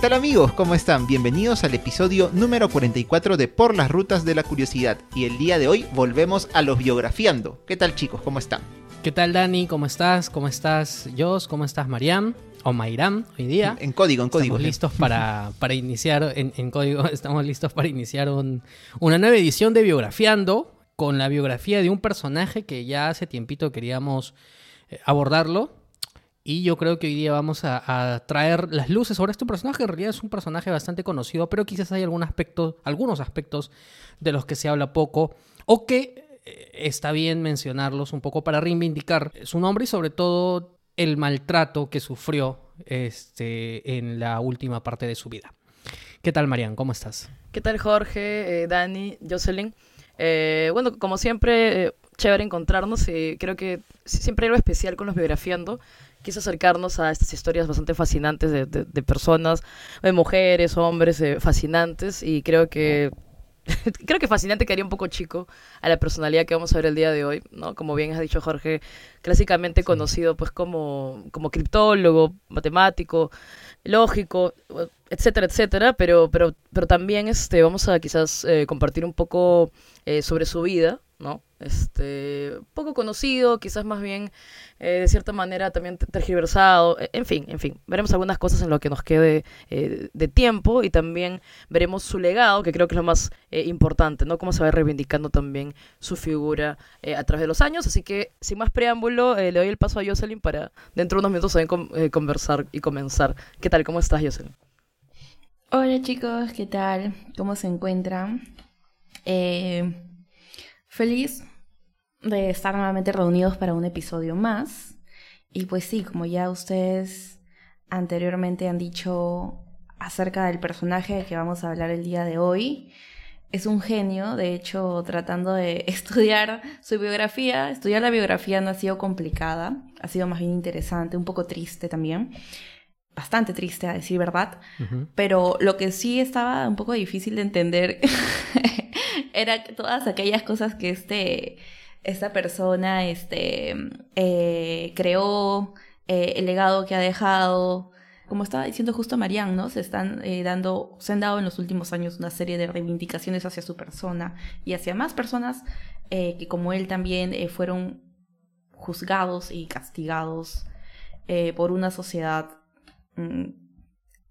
¿Qué tal amigos? ¿Cómo están? Bienvenidos al episodio número 44 de Por las Rutas de la Curiosidad. Y el día de hoy volvemos a los biografiando. ¿Qué tal chicos? ¿Cómo están? ¿Qué tal Dani? ¿Cómo estás? ¿Cómo estás Jos? ¿Cómo estás Mariam? O Mayram hoy día. En código, en código. Estamos listos para, para iniciar, en, código, estamos listos para iniciar una nueva edición de Biografiando con la biografía de un personaje que ya hace tiempito queríamos eh, abordarlo y yo creo que hoy día vamos a, traer las luces sobre este personaje. En realidad es un personaje bastante conocido, pero quizás hay algún aspecto, algunos aspectos de los que se habla poco o que eh, está bien mencionarlos un poco para reivindicar su nombre y sobre todo el maltrato que sufrió este, en la última parte de su vida. ¿Qué tal, Marian? ¿Cómo estás? ¿Qué tal, Jorge, eh, Dani, Jocelyn? Eh, bueno, como siempre, chévere encontrarnos. creo que siempre hay algo especial con los biografiando quise acercarnos a estas historias bastante fascinantes de, de, personas, de mujeres, hombres, eh, fascinantes, y creo que creo que fascinante quedaría un poco chico a la personalidad que vamos a ver el día de hoy, ¿no? Como bien has dicho Jorge, clásicamente conocido pues como, como criptólogo, matemático, lógico, etcétera, etcétera, pero, pero, pero también este, vamos a quizás eh, compartir un poco eh, sobre su vida, ¿no? Este, poco conocido, quizás más bien eh, de cierta manera también tergiversado, e, en fin, en fin, veremos algunas cosas en lo que nos quede eh, de tiempo y también veremos su legado, que creo que es lo más eh, importante, ¿no? Cómo se va reivindicando también su figura a través de los años, así que sin más preámbulo, le doy el paso a Jocelyn para dentro de unos minutos también conversar y comenzar. ¿Qué tal? ¿Cómo estás, Jocelyn? Hola chicos, ¿qué tal? ¿Cómo se encuentran? Feliz de estar nuevamente reunidos para un episodio más. Y pues sí, como ya ustedes anteriormente han dicho acerca del personaje que vamos a hablar el día de hoy, es un genio, de hecho, tratando de estudiar su biografía, estudiar la biografía no ha sido complicada, ha sido más bien interesante, un poco triste también, bastante triste a decir verdad, pero lo que sí estaba un poco difícil de entender era todas aquellas cosas que este esta persona este, eh, creó, eh, el legado que ha dejado. Como estaba diciendo justo Marianne, ¿no? Se están eh, dando, se han dado en los últimos años una serie de reivindicaciones hacia su persona y hacia más personas que como él también fueron juzgados y castigados por una sociedad mm,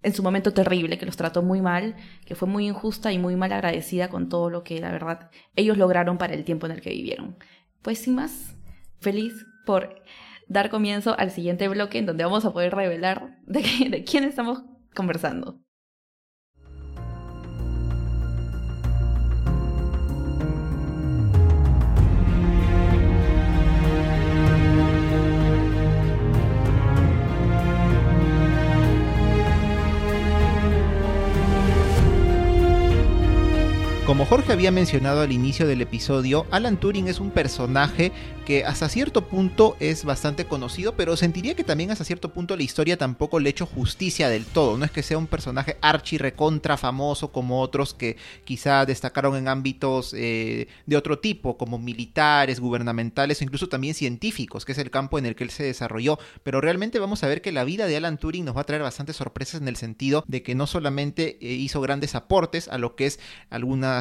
en su momento terrible, que los trató muy mal, que fue muy injusta y muy mal agradecida con todo lo que la verdad ellos lograron para el tiempo en el que vivieron pues sin más, feliz por dar comienzo al siguiente bloque en donde vamos a poder revelar de, de quién estamos conversando. Como Jorge había mencionado al inicio del episodio, Alan Turing es un personaje que hasta cierto punto es bastante conocido, pero sentiría que también hasta cierto punto la historia tampoco le ha hecho justicia del todo. No es que sea un personaje archi recontra famoso como otros que quizá destacaron en ámbitos eh, de otro tipo, como militares, gubernamentales o incluso también científicos, que es el campo en el que él se desarrolló. Pero realmente vamos a ver que la vida de Alan Turing nos va a traer bastantes sorpresas en el sentido de que no solamente eh, hizo grandes aportes a lo que es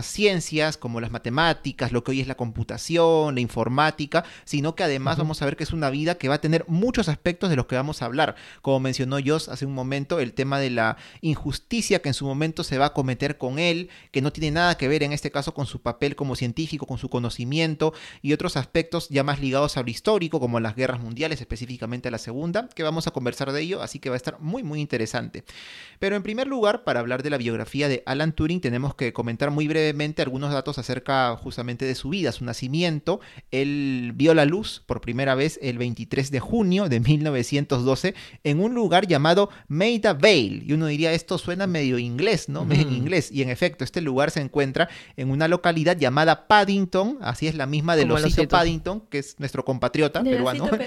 ciencias como las matemáticas, lo que hoy es la computación, la informática, sino que además vamos a ver que es una vida que va a tener muchos aspectos de los que vamos a hablar. Como mencionó Joss hace un momento, el tema de la injusticia que en su momento se va a cometer con él, que no tiene nada que ver en este caso con su papel como científico, con su conocimiento y otros aspectos ya más ligados a lo histórico, como las guerras mundiales, específicamente la segunda, que vamos a conversar de ello, así que va a estar muy muy interesante. Pero en primer lugar, para hablar de la biografía de Alan Turing, tenemos que comentar muy brevemente algunos datos acerca justamente de su vida, su nacimiento. Él vio la luz por primera vez el 23 de junio de 1912 en un lugar llamado Maida Vale. Y uno diría, esto suena medio inglés, ¿no? En inglés. Y en efecto, este lugar se encuentra en una localidad llamada Paddington, así es la misma de Losito Paddington, que es nuestro compatriota peruano.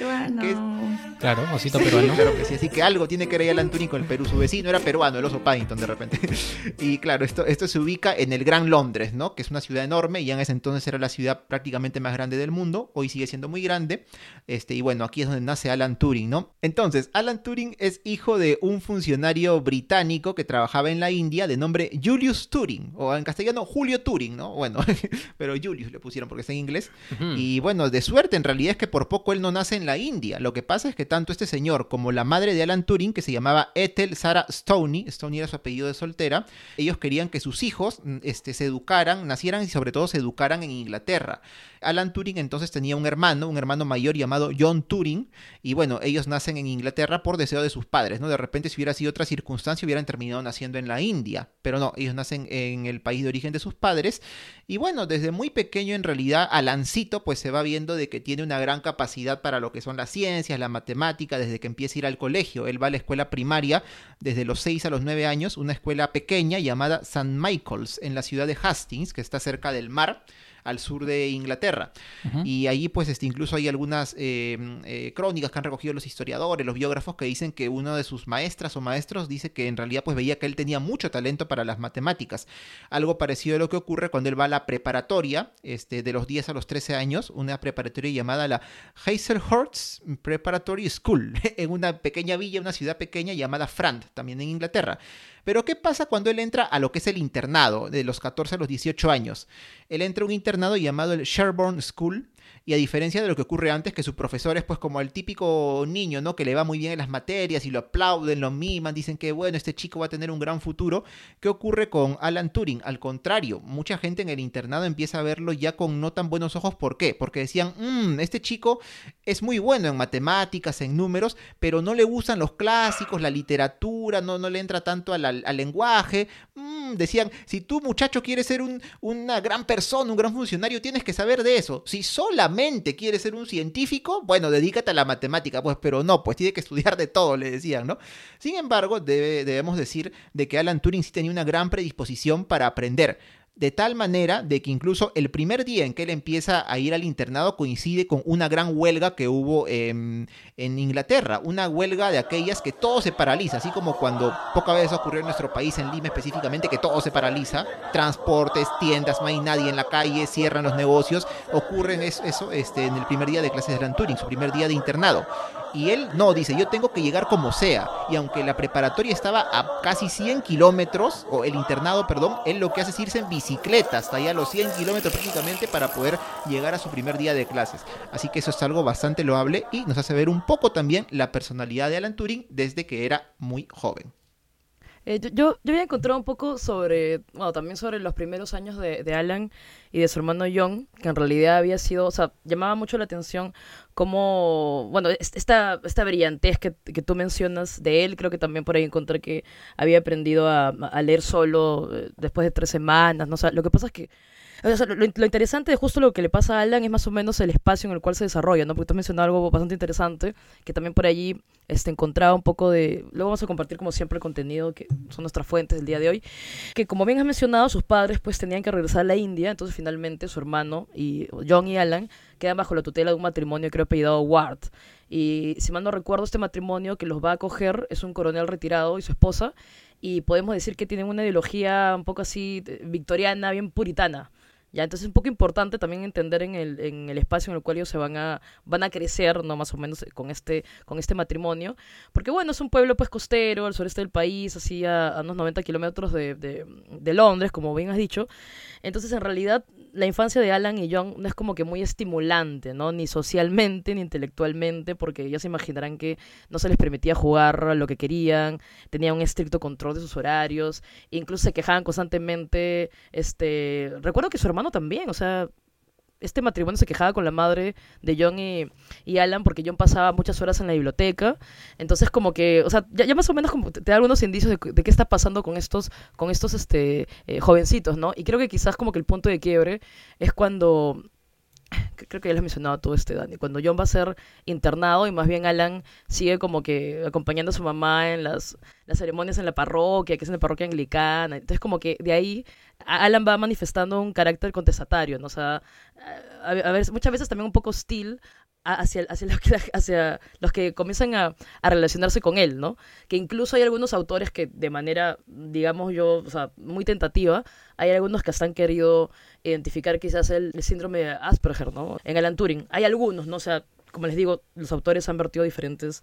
Claro, osito peruano. Claro que sí, así que algo tiene que ver Alan Turing con el Perú. Su vecino era peruano, el oso Paddington, de repente. y claro, esto, esto se ubica en el Gran Londres, ¿no? Que es una ciudad enorme y en ese entonces era la ciudad prácticamente más grande del mundo. Hoy sigue siendo muy grande. Este, y bueno, aquí es donde nace Alan Turing, ¿no? Entonces, Alan Turing es hijo de un funcionario británico que trabajaba en la India de nombre Julius Turing, o en castellano Julio Turing, ¿no? Bueno, pero Julius le pusieron porque está en inglés. Y bueno, de suerte en realidad es que por poco él no nace en la India. Lo que pasa es que tanto este señor como la madre de Alan Turing, que se llamaba Ethel Sarah Stoney, Stoney era su apellido de soltera, ellos querían que sus hijos este, se educaran, nacieran y sobre todo se educaran en Inglaterra. Alan Turing entonces tenía un hermano, un hermano mayor llamado John Turing, y bueno, ellos nacen en Inglaterra por deseo de sus padres, ¿no? De repente si hubiera sido otra circunstancia hubieran terminado naciendo en la India, pero no, ellos nacen en el país de origen de sus padres, y bueno, desde muy pequeño en realidad Alancito pues se va viendo de que tiene una gran capacidad para lo que son las ciencias, la matemática, desde que empieza a ir al colegio, él va a la escuela primaria desde los 6 a los 9 años, una escuela pequeña llamada St. Michael's en la ciudad de Hastings, que está cerca del mar al sur de Inglaterra. Y allí pues este, incluso hay algunas eh, eh, crónicas que han recogido los historiadores, los biógrafos que dicen que uno de sus maestras o maestros dice que en realidad pues veía que él tenía mucho talento para las matemáticas. Algo parecido a lo que ocurre cuando él va a la preparatoria, este, de los 10 a los 13 años, una preparatoria llamada la Hazelhurst Preparatory School, en una pequeña villa, una ciudad pequeña llamada Frant, también en Inglaterra. Pero ¿qué pasa cuando él entra a lo que es el internado, de los 14 a los 18 años? Él entra a un internado llamado el Sherborne School, y a diferencia de lo que ocurre antes, que su profesor es pues como el típico niño, ¿no? Que le va muy bien en las materias y lo aplauden, lo miman, dicen que bueno, este chico va a tener un gran futuro. ¿Qué ocurre con Alan Turing? Al contrario, mucha gente en el internado empieza a verlo ya con no tan buenos ojos. ¿Por qué? Porque decían, "Mm, este chico es muy bueno en matemáticas, en números, pero no le gustan los clásicos, la literatura, no, no le entra tanto al, lenguaje. Mm, decían, si tú muchacho quieres ser un- una gran persona, un gran funcionario, tienes que saber de eso. Si solamente quieres ser un científico, bueno, dedícate a la matemática, pues, pero no, pues tiene que estudiar de todo, le decían, ¿no? Sin embargo, debe- debemos decir de que Alan Turing sí tenía una gran predisposición para aprender. De tal manera de que incluso el primer día en que él empieza a ir al internado coincide con una gran huelga que hubo em, en Inglaterra, una huelga de aquellas que todo se paraliza, así como cuando pocas veces ocurrió en nuestro país, en Lima específicamente, que todo se paraliza, transportes, tiendas, no hay nadie en la calle, cierran los negocios, ocurre eso, este, en el primer día de clases de Alan Turing, su primer día de internado. Y él no, dice, yo tengo que llegar como sea. Y aunque la preparatoria estaba a casi 100 kilómetros, o el internado, perdón, él lo que hace es irse en bicicleta hasta allá los 100 kilómetros prácticamente para poder llegar a su primer día de clases. Así que eso es algo bastante loable y nos hace ver un poco también la personalidad de Alan Turing desde que era muy joven. Eh, yo, yo, yo había encontrado un poco sobre, bueno, también sobre los primeros años de, de Alan y de su hermano John, que en realidad había sido, o sea, llamaba mucho la atención cómo, bueno, es- esta, esta brillantez que, que tú mencionas de él, creo que también por ahí encontré que había aprendido a, leer solo eh, después de tres semanas, ¿no? O lo que pasa es que lo interesante de justo lo que le pasa a Alan es más o menos el espacio en el cual se desarrolla, ¿no? Porque tú has mencionado algo bastante interesante, que también por allí este, encontraba un poco de... Luego vamos a compartir como siempre el contenido que son nuestras fuentes del día de hoy, que como bien has mencionado, sus padres pues tenían que regresar a la India, entonces finalmente su hermano y John y Alan quedan bajo la tutela de un matrimonio creo apellidado Ward. Y si mal no recuerdo, este matrimonio que los va a acoger es un coronel retirado y su esposa, y podemos decir que tienen una ideología un poco así eh, victoriana, bien puritana. Ya, entonces es un poco importante también entender en el, en el espacio en el cual ellos se van a, van a crecer, ¿no? Más o menos con este, con este matrimonio. Porque bueno, es un pueblo pues costero, al sureste del país, así a, a unos 90 kilómetros de, de, de Londres, como bien has dicho. Entonces, en realidad, la infancia de Alan y John no es como que muy estimulante, ¿no? Ni socialmente, ni intelectualmente, porque ya se imaginarán que no se les permitía jugar lo que querían, tenían un estricto control de sus horarios, incluso se quejaban constantemente, este... Recuerdo que su hermano también, o sea, este matrimonio se quejaba con la madre de John y, y Alan porque John pasaba muchas horas en la biblioteca. Entonces, como que, o sea, ya, más o menos como te, da algunos indicios de, de qué está pasando con estos, con estos este, eh, jovencitos, ¿no? Y creo que quizás como que el punto de quiebre es cuando creo que ya lo has mencionado todo este, Dani, cuando John va a ser internado y más bien Alan sigue como que acompañando a su mamá en las, las ceremonias en la parroquia, que es en la parroquia anglicana. Entonces como que de ahí Alan va manifestando un carácter contestatario, ¿no? O a, a muchas veces también un poco hostil hacia, hacia, los que, hacia los que comienzan a, a, relacionarse con él, ¿no? Que incluso hay algunos autores que de manera, digamos yo, o sea, muy tentativa, hay algunos que hasta han querido identificar quizás el, síndrome de Asperger, ¿no? En Alan Turing. Hay algunos, ¿no? O sea, como les digo, los autores han vertido diferentes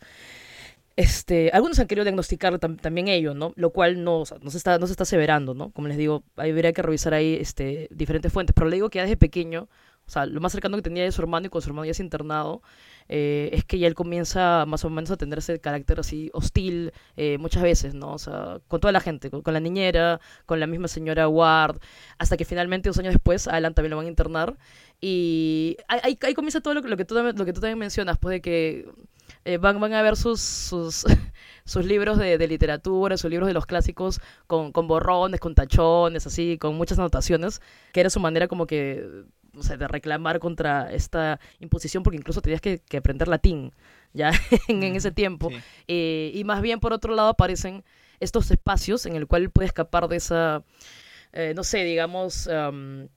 este, algunos han querido diagnosticar también ello, ¿no? Lo cual no, no, se está, no se está aseverando, ¿no? Como les digo, habría que revisar ahí este, diferentes fuentes. Pero le digo que ya desde pequeño, o sea, lo más cercano que tenía de su hermano y con su hermano ya es internado, eh, es que ya él comienza más o menos a tener ese carácter así hostil eh, muchas veces, ¿no? O sea, con toda la gente, con, la niñera, con la misma señora Ward, hasta que finalmente, dos años después, a Alan también lo van a internar. Y ahí, ahí comienza todo lo, lo, que tú, lo que tú también mencionas, pues de que eh, van, van a ver sus, sus, sus libros de, de, literatura, sus libros de los clásicos con, con borrones, con tachones, así, con muchas anotaciones, que era su manera como que o sea, de reclamar contra esta imposición, porque incluso tenías que, que aprender latín ya en, en ese tiempo. Eh, y más bien, por otro lado, aparecen estos espacios en el cual puede escapar de esa, eh, no sé, digamos... Um,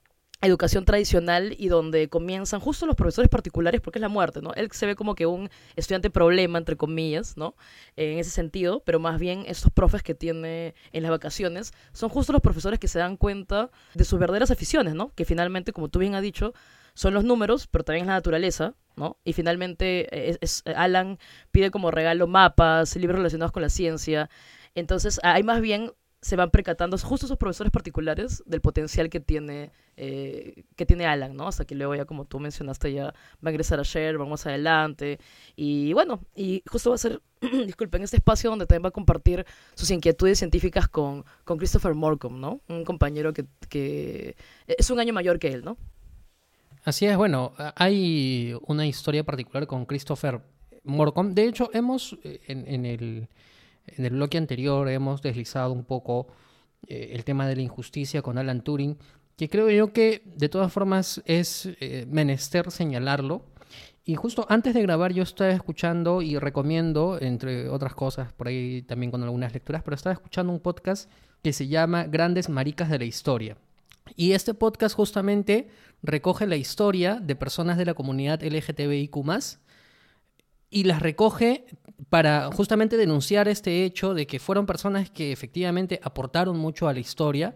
educación tradicional y donde comienzan justo los profesores particulares, porque es la muerte, ¿no? Él se ve como que un estudiante problema, entre comillas, ¿no? En ese sentido, pero más bien estos profes que tiene en las vacaciones son justo los profesores que se dan cuenta de sus verdaderas aficiones, ¿no? Que finalmente, como tú bien has dicho, son los números, pero también es la naturaleza, ¿no? Y finalmente es, es, Alan pide como regalo mapas, libros relacionados con la ciencia. Entonces, hay más bien se van percatando justo esos profesores particulares del potencial que tiene eh, que tiene Alan, ¿no? Hasta que luego ya como tú mencionaste ya va a ingresar a Share, vamos adelante y bueno, y justo va a ser, disculpen, este espacio donde también va a compartir sus inquietudes científicas con, con Christopher Morcom, ¿no? Un compañero que, que es un año mayor que él, ¿no? Así es, bueno, hay una historia particular con Christopher Morcom. De hecho, hemos eh, en, en el en el bloque anterior hemos deslizado un poco eh, el tema de la injusticia con Alan Turing, que creo yo que de todas formas es eh, menester señalarlo. Y justo antes de grabar yo estaba escuchando y recomiendo, entre otras cosas, por ahí también con algunas lecturas, pero estaba escuchando un podcast que se llama Grandes Maricas de la Historia. Y este podcast justamente recoge la historia de personas de la comunidad LGTBIQ y las recoge para justamente denunciar este hecho de que fueron personas que efectivamente aportaron mucho a la historia,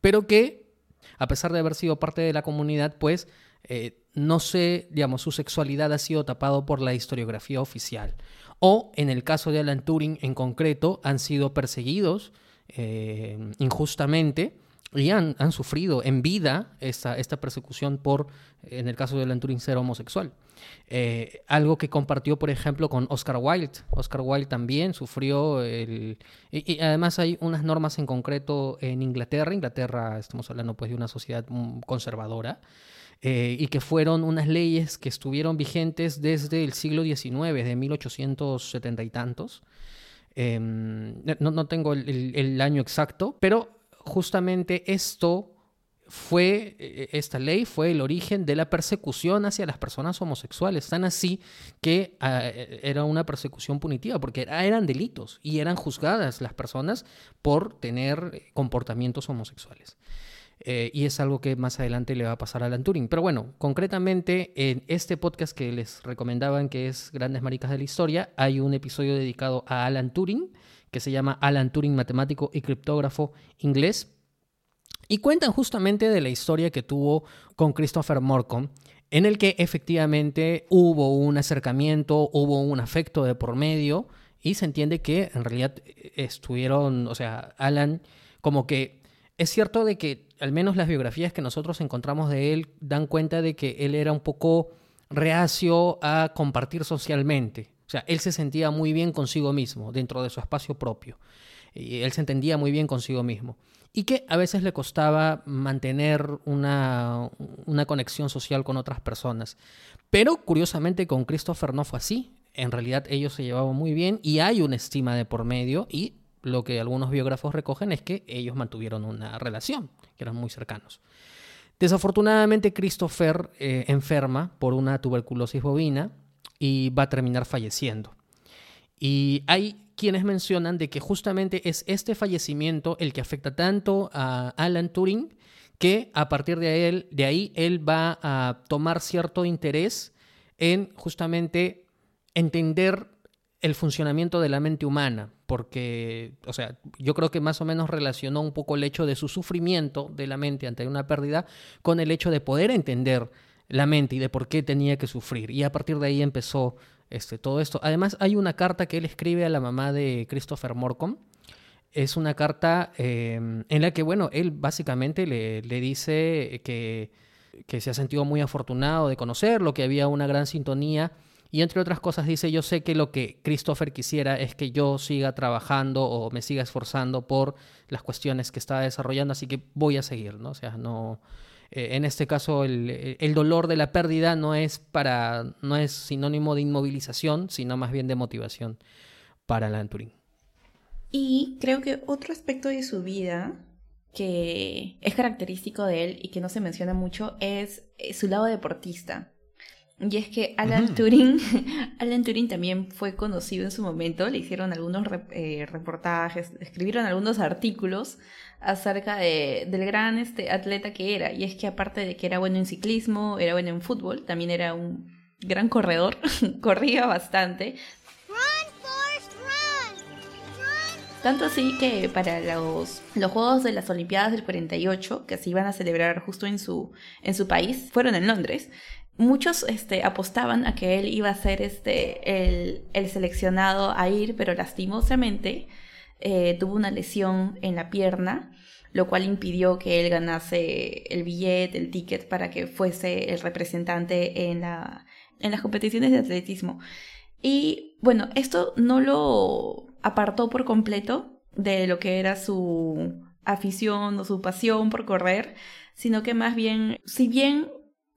pero que, a pesar de haber sido parte de la comunidad, pues eh, no sé, digamos, su sexualidad ha sido tapado por la historiografía oficial. O, en el caso de Alan Turing en concreto, han sido perseguidos eh, injustamente y han, han, sufrido en vida esta, esta persecución por, en el caso de Alan ser homosexual. Eh, algo que compartió, por ejemplo, con Oscar Wilde. Oscar Wilde también sufrió el... Y, además hay unas normas en concreto en Inglaterra. Inglaterra, estamos hablando pues de una sociedad mm, conservadora. Eh, y que fueron unas leyes que estuvieron vigentes desde el siglo XIX, de 1870 y tantos. Em, no, no, tengo el año exacto, pero justamente esto fue, e, e, esta ley fue el origen de la persecución hacia las personas homosexuales, tan así que ah, e, era una persecución punitiva, porque eran delitos y eran juzgadas las personas por tener comportamientos homosexuales. Eh, y es algo que más adelante le va a pasar a Alan Turing. Pero bueno, concretamente en este podcast que les recomendaban, que es Grandes Maricas de la Historia, hay un episodio dedicado a Alan Turing, que se llama Alan Turing, matemático y criptógrafo inglés y cuentan justamente de la historia que tuvo con Christopher Morcom, en el que efectivamente hubo un acercamiento, hubo un afecto de por medio, y se entiende que en realidad estuvieron, o sea, Alan, como que es cierto de que al menos las biografías que nosotros encontramos de él dan cuenta de que él era un poco reacio a compartir socialmente. O sea, él se sentía muy bien consigo mismo, dentro de su espacio propio. Y él se entendía muy bien consigo mismo y que a veces le costaba mantener una, una conexión social con otras personas. Pero curiosamente con Christopher no fue así. En realidad ellos se llevaban muy bien y hay una estima de por medio y lo que algunos biógrafos recogen es que ellos mantuvieron una relación, que eran muy cercanos. Desafortunadamente Christopher eh, enferma por una tuberculosis bovina y va a terminar falleciendo. Y hay quienes mencionan de que justamente es este fallecimiento el que afecta tanto a Alan Turing que a partir de, él, de ahí él va a tomar cierto interés en justamente entender el funcionamiento de la mente humana, porque, o sea, yo creo que más o menos relacionó un poco el hecho de su sufrimiento de la mente ante una pérdida con el hecho de poder entender la mente y de por qué tenía que sufrir. Y a partir de ahí empezó este, todo esto. Además, hay una carta que él escribe a la mamá de Christopher Morcom. Es una carta em, en la que, bueno, él básicamente le, le dice que, que se ha sentido muy afortunado de conocerlo, que había una gran sintonía y entre otras cosas dice, yo sé que lo que Christopher quisiera es que yo siga trabajando o me siga esforzando por las cuestiones que está desarrollando, así que voy a seguir, ¿no? O sea, no... Eh, en este caso, el, el, dolor de la pérdida no es, para, no es sinónimo de inmovilización, sino más bien de motivación para Alan Turing. Y creo que otro aspecto de su vida que es característico de él y que no se menciona mucho es eh, su lado deportista. Y es que Alan Turing, Alan Turing también fue conocido en su momento, le hicieron algunos eh, reportajes, escribieron algunos artículos acerca de, del gran este, atleta que era. Y es que aparte de que era bueno en ciclismo, era bueno en fútbol, también era un gran corredor, corría bastante. Tanto así que para los, los Juegos de las Olimpiadas del 48, que se iban a celebrar justo en su, en su país, fueron en Londres, muchos este, apostaban a que él iba a ser este, el, el seleccionado a ir, pero lastimosamente eh, tuvo una lesión en la pierna, lo cual impidió que él ganase el billete, el ticket para que fuese el representante en, la, en las competiciones de atletismo. Y bueno, esto no lo apartó por completo de lo que era su afición o su pasión por correr, sino que más bien, si bien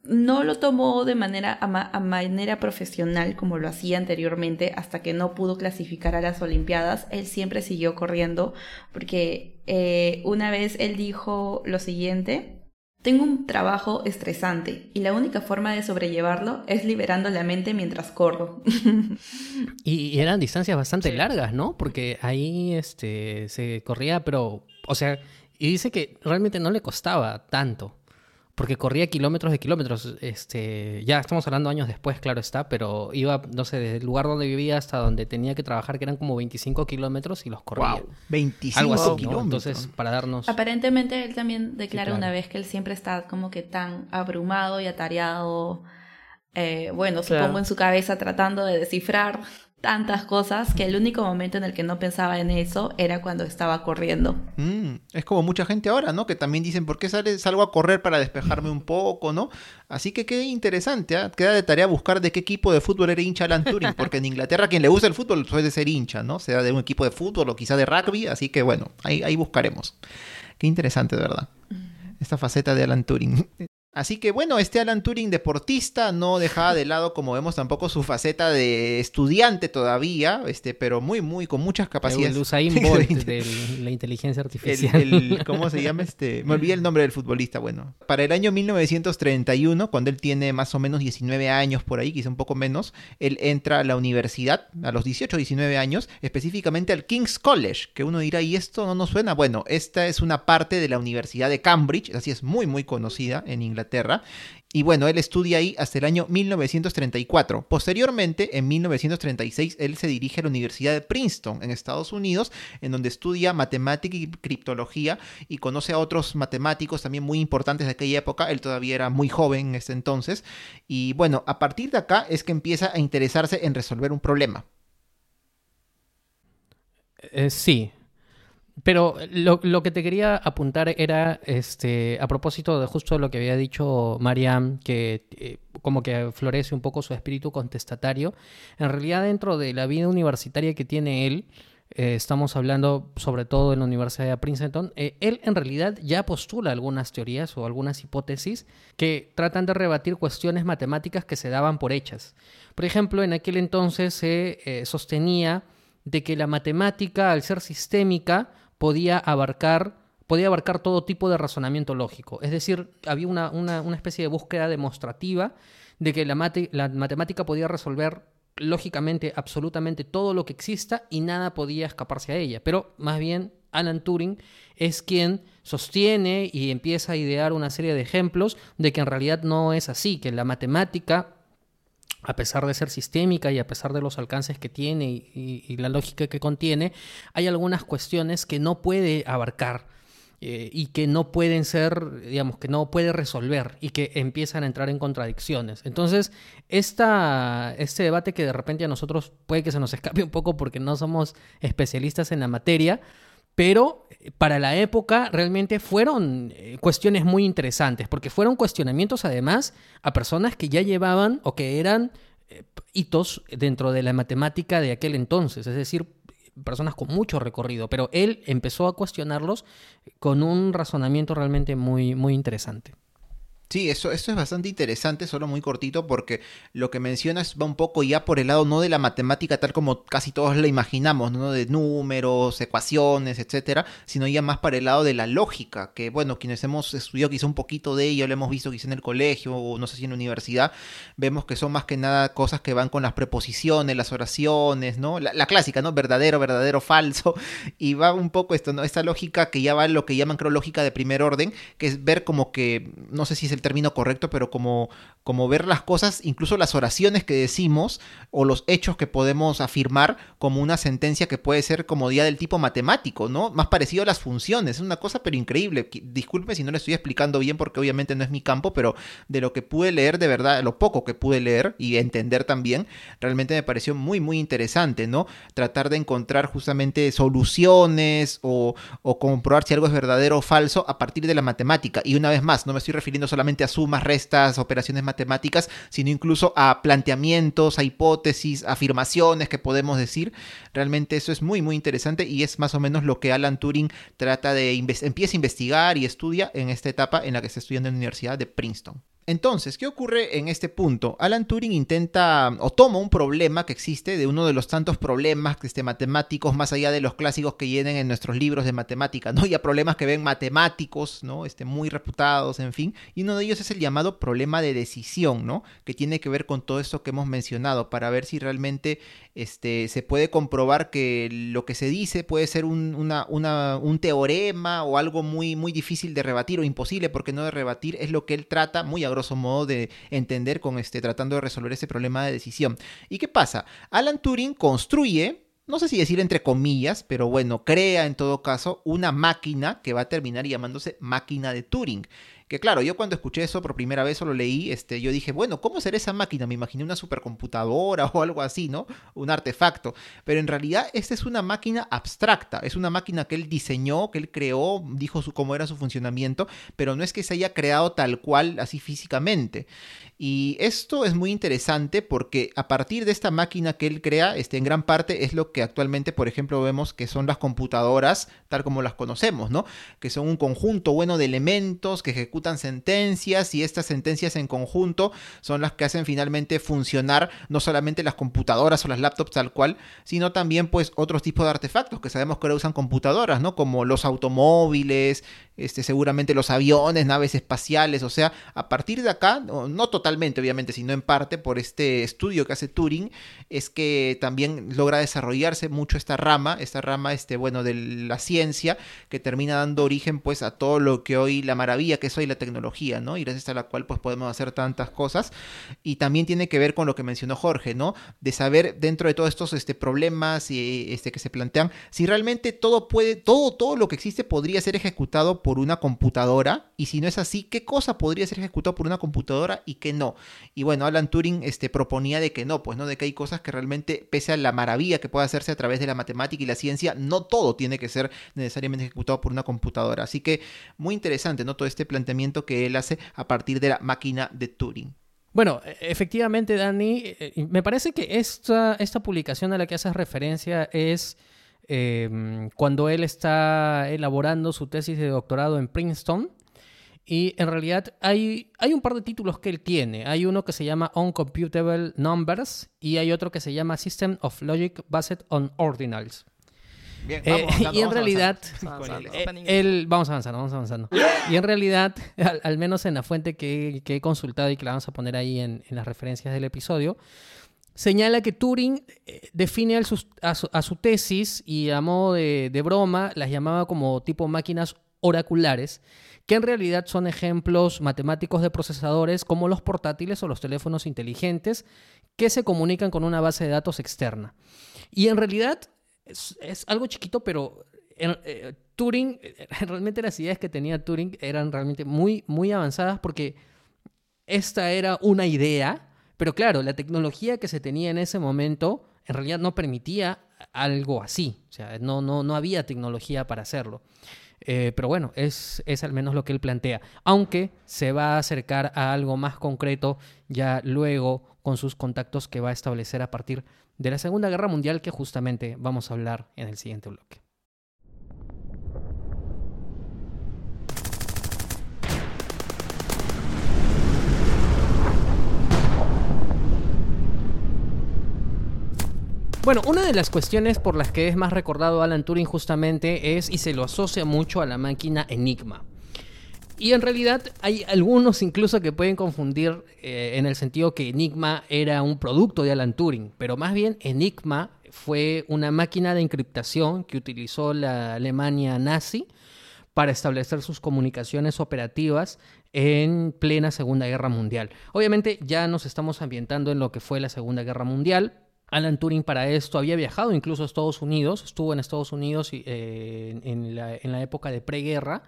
no lo tomó de manera a, manera profesional como lo hacía anteriormente hasta que no pudo clasificar a las Olimpiadas. Él siempre siguió corriendo porque eh, una vez él dijo lo siguiente. Tengo un trabajo estresante y la única forma de sobrellevarlo es liberando la mente mientras corro. y, eran distancias bastante largas, ¿no? Porque ahí este, se corría, pero, o sea, y dice que realmente no le costaba tanto porque corría kilómetros de kilómetros. Este, ya estamos hablando años después, claro está, pero iba, no sé, desde el lugar donde vivía hasta donde tenía que trabajar, que eran como 25 kilómetros y los corría. Wow, 25 kilómetros. Entonces, para darnos... Aparentemente él también declara una vez que él siempre está como que tan abrumado y atareado, eh, bueno, supongo en su cabeza tratando de descifrar tantas cosas que el único momento en el que no pensaba en eso era cuando estaba corriendo. Mm, es como mucha gente ahora, ¿no? Que también dicen, ¿por qué salgo a correr para despejarme un poco, ¿no? Así que qué interesante, ¿eh? queda de tarea buscar de qué equipo de fútbol era hincha Alan Turing, porque en Inglaterra quien le gusta el fútbol suele ser hincha, ¿no? Sea de un equipo de fútbol o quizá de rugby, así que bueno, ahí, ahí buscaremos. Qué interesante, de verdad. Esta faceta de Alan Turing. Así que bueno, este Alan Turing deportista no dejaba de lado, como vemos, tampoco su faceta de estudiante todavía, este, pero muy, muy, con muchas capacidades. El Usain Bolt de la inteligencia artificial. ¿Cómo se llama este? Me olvidé el nombre del futbolista, bueno. Para el año 1931, cuando él tiene más o menos 19 años por ahí, quizá un poco menos, él entra a la universidad, a los 18 19 años, específicamente al King's College, que uno dirá, ¿y esto no nos suena? Bueno, esta es una parte de la Universidad de Cambridge, así es muy, muy conocida en Inglaterra y bueno, él estudia ahí hasta el año 1934. Posteriormente, en 1936, él se dirige a la Universidad de Princeton, en Estados Unidos, en donde estudia matemática y criptología y conoce a otros matemáticos también muy importantes de aquella época. Él todavía era muy joven en ese entonces. Y bueno, a partir de acá es que empieza a interesarse en resolver un problema. Eh, sí, pero lo, que te quería apuntar era, este, a propósito de justo lo que había dicho Mariam, que eh, como que florece un poco su espíritu contestatario. En realidad, dentro de la vida universitaria que tiene él, eh, estamos hablando sobre todo en la Universidad de Princeton, eh, él en realidad ya postula algunas teorías o algunas hipótesis que tratan de rebatir cuestiones matemáticas que se daban por hechas. Por ejemplo, en aquel entonces se sostenía de que la matemática, al ser sistémica, podía abarcar, podía abarcar todo tipo de razonamiento lógico. Es decir, había una, una, especie de búsqueda demostrativa de que la, la matemática podía resolver lógicamente absolutamente todo lo que exista y nada podía escaparse a ella. Pero más bien Alan Turing es quien sostiene y empieza a idear una serie de ejemplos de que en realidad no es así, que la matemática a pesar de ser sistémica y a pesar de los alcances que tiene y, la lógica que contiene, hay algunas cuestiones que no puede abarcar eh, y que no pueden ser, digamos, que no puede resolver y que empiezan a entrar en contradicciones. Entonces, este debate que de repente a nosotros puede que se nos escape un poco porque no somos especialistas en la materia, pero eh, para la época realmente fueron eh, cuestiones muy interesantes, porque fueron cuestionamientos además a personas que ya llevaban o que eran eh, hitos dentro de la matemática de aquel entonces, es decir, personas con mucho recorrido, pero él empezó a cuestionarlos con un razonamiento realmente muy, muy interesante. Sí, eso, eso es bastante interesante, solo muy cortito, porque lo que mencionas va un poco ya por el lado no de la matemática tal como casi todos la imaginamos, ¿no? De números, ecuaciones, etcétera, sino ya más para el lado de la lógica, que bueno, quienes hemos estudiado quizá un poquito de ello, lo hemos visto quizá en el colegio o no sé si en la universidad, vemos que son más que nada cosas que van con las preposiciones, las oraciones, ¿no? La, clásica, ¿no? Verdadero, verdadero, falso, y va un poco esto, ¿no? Esta lógica que ya va lo que llaman creo lógica de primer orden, que es ver como que, no sé si es el término correcto, pero como, como ver las cosas, incluso las oraciones que decimos o los hechos que podemos afirmar como una sentencia que puede ser como día del tipo matemático, ¿no? Más parecido a las funciones, es una cosa pero increíble. Disculpe si no le estoy explicando bien porque obviamente no es mi campo, pero de lo que pude leer de verdad, lo poco que pude leer y entender también, realmente me pareció muy, muy interesante, ¿no? Tratar de encontrar justamente soluciones o, o comprobar si algo es verdadero o falso a partir de la matemática. Y una vez más, no me estoy refiriendo solamente a sumas, restas, operaciones matemáticas, sino incluso a planteamientos, a hipótesis, afirmaciones que podemos decir. Realmente eso es muy, muy interesante y es más o menos lo que Alan Turing trata de empieza a investigar y estudia en esta etapa en la que está estudiando en la Universidad de Princeton. Entonces, ¿qué ocurre en este punto? Alan Turing intenta o toma un problema que existe de uno de los tantos problemas este, matemáticos más allá de los clásicos que vienen en nuestros libros de matemática, ¿no? Ya problemas que ven matemáticos, ¿no? Este, muy reputados, en fin. Y uno de ellos es el llamado problema de decisión, ¿no? Que tiene que ver con todo esto que hemos mencionado para ver si realmente este, se puede comprobar que lo que se dice puede ser un, un teorema o algo muy, muy difícil de rebatir o imposible, porque no de rebatir es lo que él trata muy a grosso modo de entender con este, tratando de resolver ese problema de decisión. ¿Y qué pasa? Alan Turing construye no sé si decir entre comillas, pero bueno, crea en todo caso una máquina que va a terminar llamándose máquina de Turing. Que claro, yo cuando escuché eso por primera vez o lo leí, este, yo dije, bueno, ¿cómo será esa máquina? Me imaginé una supercomputadora o algo así, ¿no? Un artefacto. Pero en realidad esta es una máquina abstracta, es una máquina que él diseñó, que él creó, dijo su, cómo era su funcionamiento, pero no es que se haya creado tal cual, así físicamente. Y esto es muy interesante porque a partir de esta máquina que él crea, este, en gran parte es lo que actualmente, por ejemplo, vemos que son las computadoras, tal como las conocemos, ¿no? Que son un conjunto bueno de elementos que ejecutan sentencias y estas sentencias en conjunto son las que hacen finalmente funcionar no solamente las computadoras o las laptops tal cual, sino también pues otros tipos de artefactos que sabemos que ahora usan computadoras, ¿no? Como los automóviles, este, seguramente los aviones, naves espaciales, o sea, a partir de acá, no totalmente obviamente, sino en parte por este estudio que hace Turing, es que también logra desarrollarse mucho esta rama, esta rama, este, bueno, de la ciencia, que termina dando origen, pues, a todo lo que hoy, la maravilla que es hoy la tecnología, ¿no? Y gracias a la cual, pues, podemos hacer tantas cosas. Y también tiene que ver con lo que mencionó Jorge, ¿no? De saber dentro de todos estos este, problemas y, este, que se plantean, si realmente todo puede, todo, todo lo que existe podría ser ejecutado por una computadora, y si no es así, ¿qué cosa podría ser ejecutado por una computadora y qué no? Y bueno, Alan Turing este, proponía de que no, pues no, de que hay cosas que realmente, pese a la maravilla que puede hacerse a través de la matemática y la ciencia, no todo tiene que ser necesariamente ejecutado por una computadora. Así que muy interesante, ¿no? Todo este planteamiento que él hace a partir de la máquina de Turing. Bueno, e, efectivamente, Dani, eh, me parece que esta, esta publicación a la que haces referencia es em, cuando él está elaborando su tesis de doctorado en Princeton y en realidad hay, hay un par de títulos que él tiene. Hay uno que se llama Uncomputable Numbers y hay otro que se llama System of Logic Based on Ordinals. Bien, eh, y en realidad, él, vamos avanzando, vamos avanzando. Y en realidad, al, menos en la fuente que, que, he consultado y que la vamos a poner ahí en, en las referencias del episodio, señala que Turing eh, define a su, a su, tesis y a modo de, broma las llamaba como tipo máquinas oraculares, que en realidad son ejemplos matemáticos de procesadores como los portátiles o los teléfonos inteligentes que se comunican con una base de datos externa. Y en realidad es, es algo chiquito, pero eh, Turing, realmente las ideas que tenía Turing eran realmente muy, muy avanzadas porque esta era una idea, pero claro, la tecnología que se tenía en ese momento en realidad no permitía algo así, o sea, no, no, no había tecnología para hacerlo. Eh, pero bueno, es, es al menos lo que él plantea, aunque se va a acercar a algo más concreto ya luego con sus contactos que va a establecer a partir de la Segunda Guerra Mundial que justamente vamos a hablar en el siguiente bloque. Bueno, una de las cuestiones por las que es más recordado Alan Turing justamente es, y se lo asocia mucho a la máquina Enigma. Y en realidad hay algunos incluso que pueden confundir eh, en el sentido que Enigma era un producto de Alan Turing, pero más bien Enigma fue una máquina de encriptación que utilizó la Alemania nazi para establecer sus comunicaciones operativas en plena Segunda Guerra Mundial. Obviamente ya nos estamos ambientando en lo que fue la Segunda Guerra Mundial, Alan Turing para esto había viajado incluso a Estados Unidos, estuvo en Estados Unidos eh, en, la, época de preguerra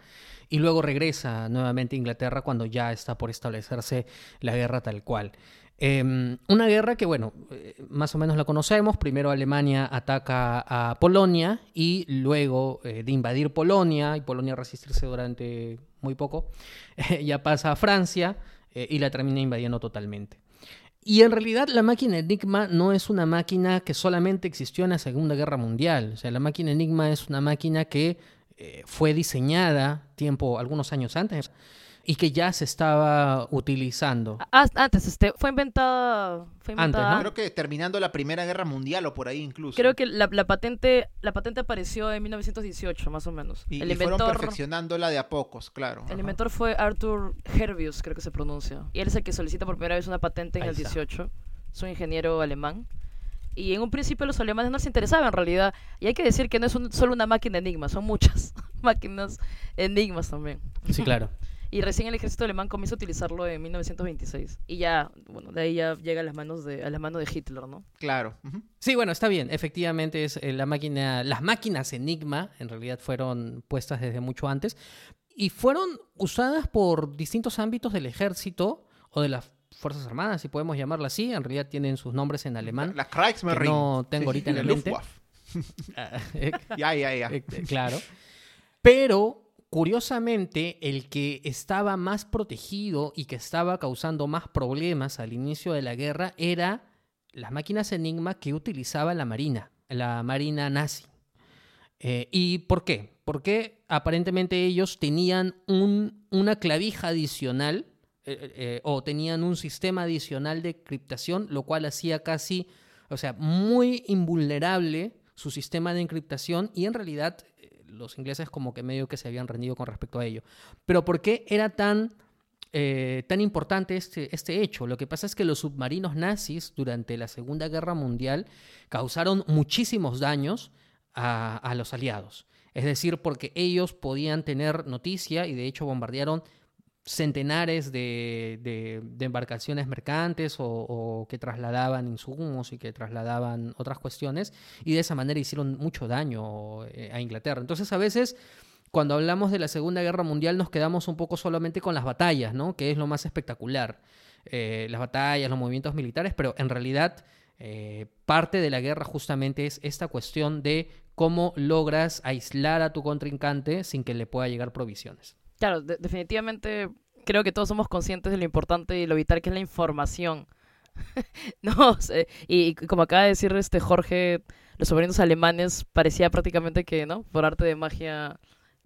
y luego regresa nuevamente a Inglaterra cuando ya está por establecerse la guerra tal cual. Em, una guerra que, bueno, eh, más o menos la conocemos. Primero Alemania ataca a Polonia y luego eh, de invadir Polonia y Polonia resistirse durante muy poco, ya pasa a Francia y la termina invadiendo totalmente. Y en realidad la máquina Enigma no es una máquina que solamente existió en la Segunda Guerra Mundial. O sea, la máquina Enigma es una máquina que eh, fue diseñada tiempo, algunos años antes y que ya se estaba utilizando. Antes, este, fue inventada... Fue inventada Creo que terminando la Primera Guerra Mundial o por ahí incluso. Creo que la, patente, la patente apareció en 1918, más o menos. Y, el inventor, fueron perfeccionándola de a pocos, claro. El inventor fue Arthur Herbius, creo que se pronuncia. Y él es el que solicita por primera vez una patente en el 18. Es un ingeniero alemán. Y en un principio los alemanes no les interesaba en realidad. Y hay que decir que no es solo una máquina enigma, son muchas máquinas enigmas también. Sí, claro. Y recién el ejército alemán comienza a utilizarlo en 1926. Y ya, bueno, de ahí ya llega a las manos de, a las manos de Hitler, ¿no? Claro. Sí, bueno, está bien. Efectivamente, es eh, la máquina, las máquinas Enigma en realidad fueron puestas desde mucho antes y fueron usadas por distintos ámbitos del ejército o de las Fuerzas Armadas, si podemos llamarla así. En realidad tienen sus nombres en alemán. La Kriegsmarine. no tengo ahorita en la mente. Ah, eh, ya, ya, ya. Eh, claro. Pero Curiosamente, el que estaba más protegido y que estaba causando más problemas al inicio de la guerra era las máquinas Enigma que utilizaba la Marina, la Marina nazi. Eh, ¿Y por qué? Porque aparentemente ellos tenían una clavija adicional eh, eh, o tenían un sistema adicional de encriptación, lo cual hacía casi, o sea, muy invulnerable su sistema de encriptación y en realidad los ingleses como que medio que se habían rendido con respecto a ello. Pero ¿por qué era tan, eh, tan importante este, este hecho? Lo que pasa es que los submarinos nazis durante la Segunda Guerra Mundial causaron muchísimos daños a, a los aliados. Es decir, porque ellos podían tener noticia y de hecho bombardearon centenares de, embarcaciones mercantes o, que trasladaban insumos y que trasladaban otras cuestiones y de esa manera hicieron mucho daño eh, a Inglaterra. Entonces a veces cuando hablamos de la Segunda Guerra Mundial nos quedamos un poco solamente con las batallas, ¿no? que es lo más espectacular. Eh, las batallas, los movimientos militares, pero en realidad eh, parte de la guerra justamente es esta cuestión de cómo logras aislar a tu contrincante sin que le pueda llegar provisiones. Claro, definitivamente creo que todos somos conscientes de lo importante y lo vital que es la información. no y, como acaba de decir este Jorge, los sobrinos alemanes parecía prácticamente que, ¿no? Por arte de magia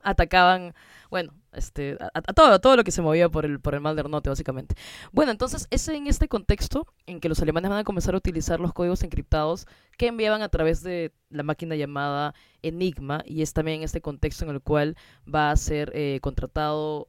atacaban, bueno, este, a, todo, todo lo que se movía por el, por el mal del norte, básicamente. Bueno, entonces es en este contexto en que los alemanes van a comenzar a utilizar los códigos encriptados que enviaban a través de la máquina llamada Enigma, y es también en este contexto en el cual va a ser eh, contratado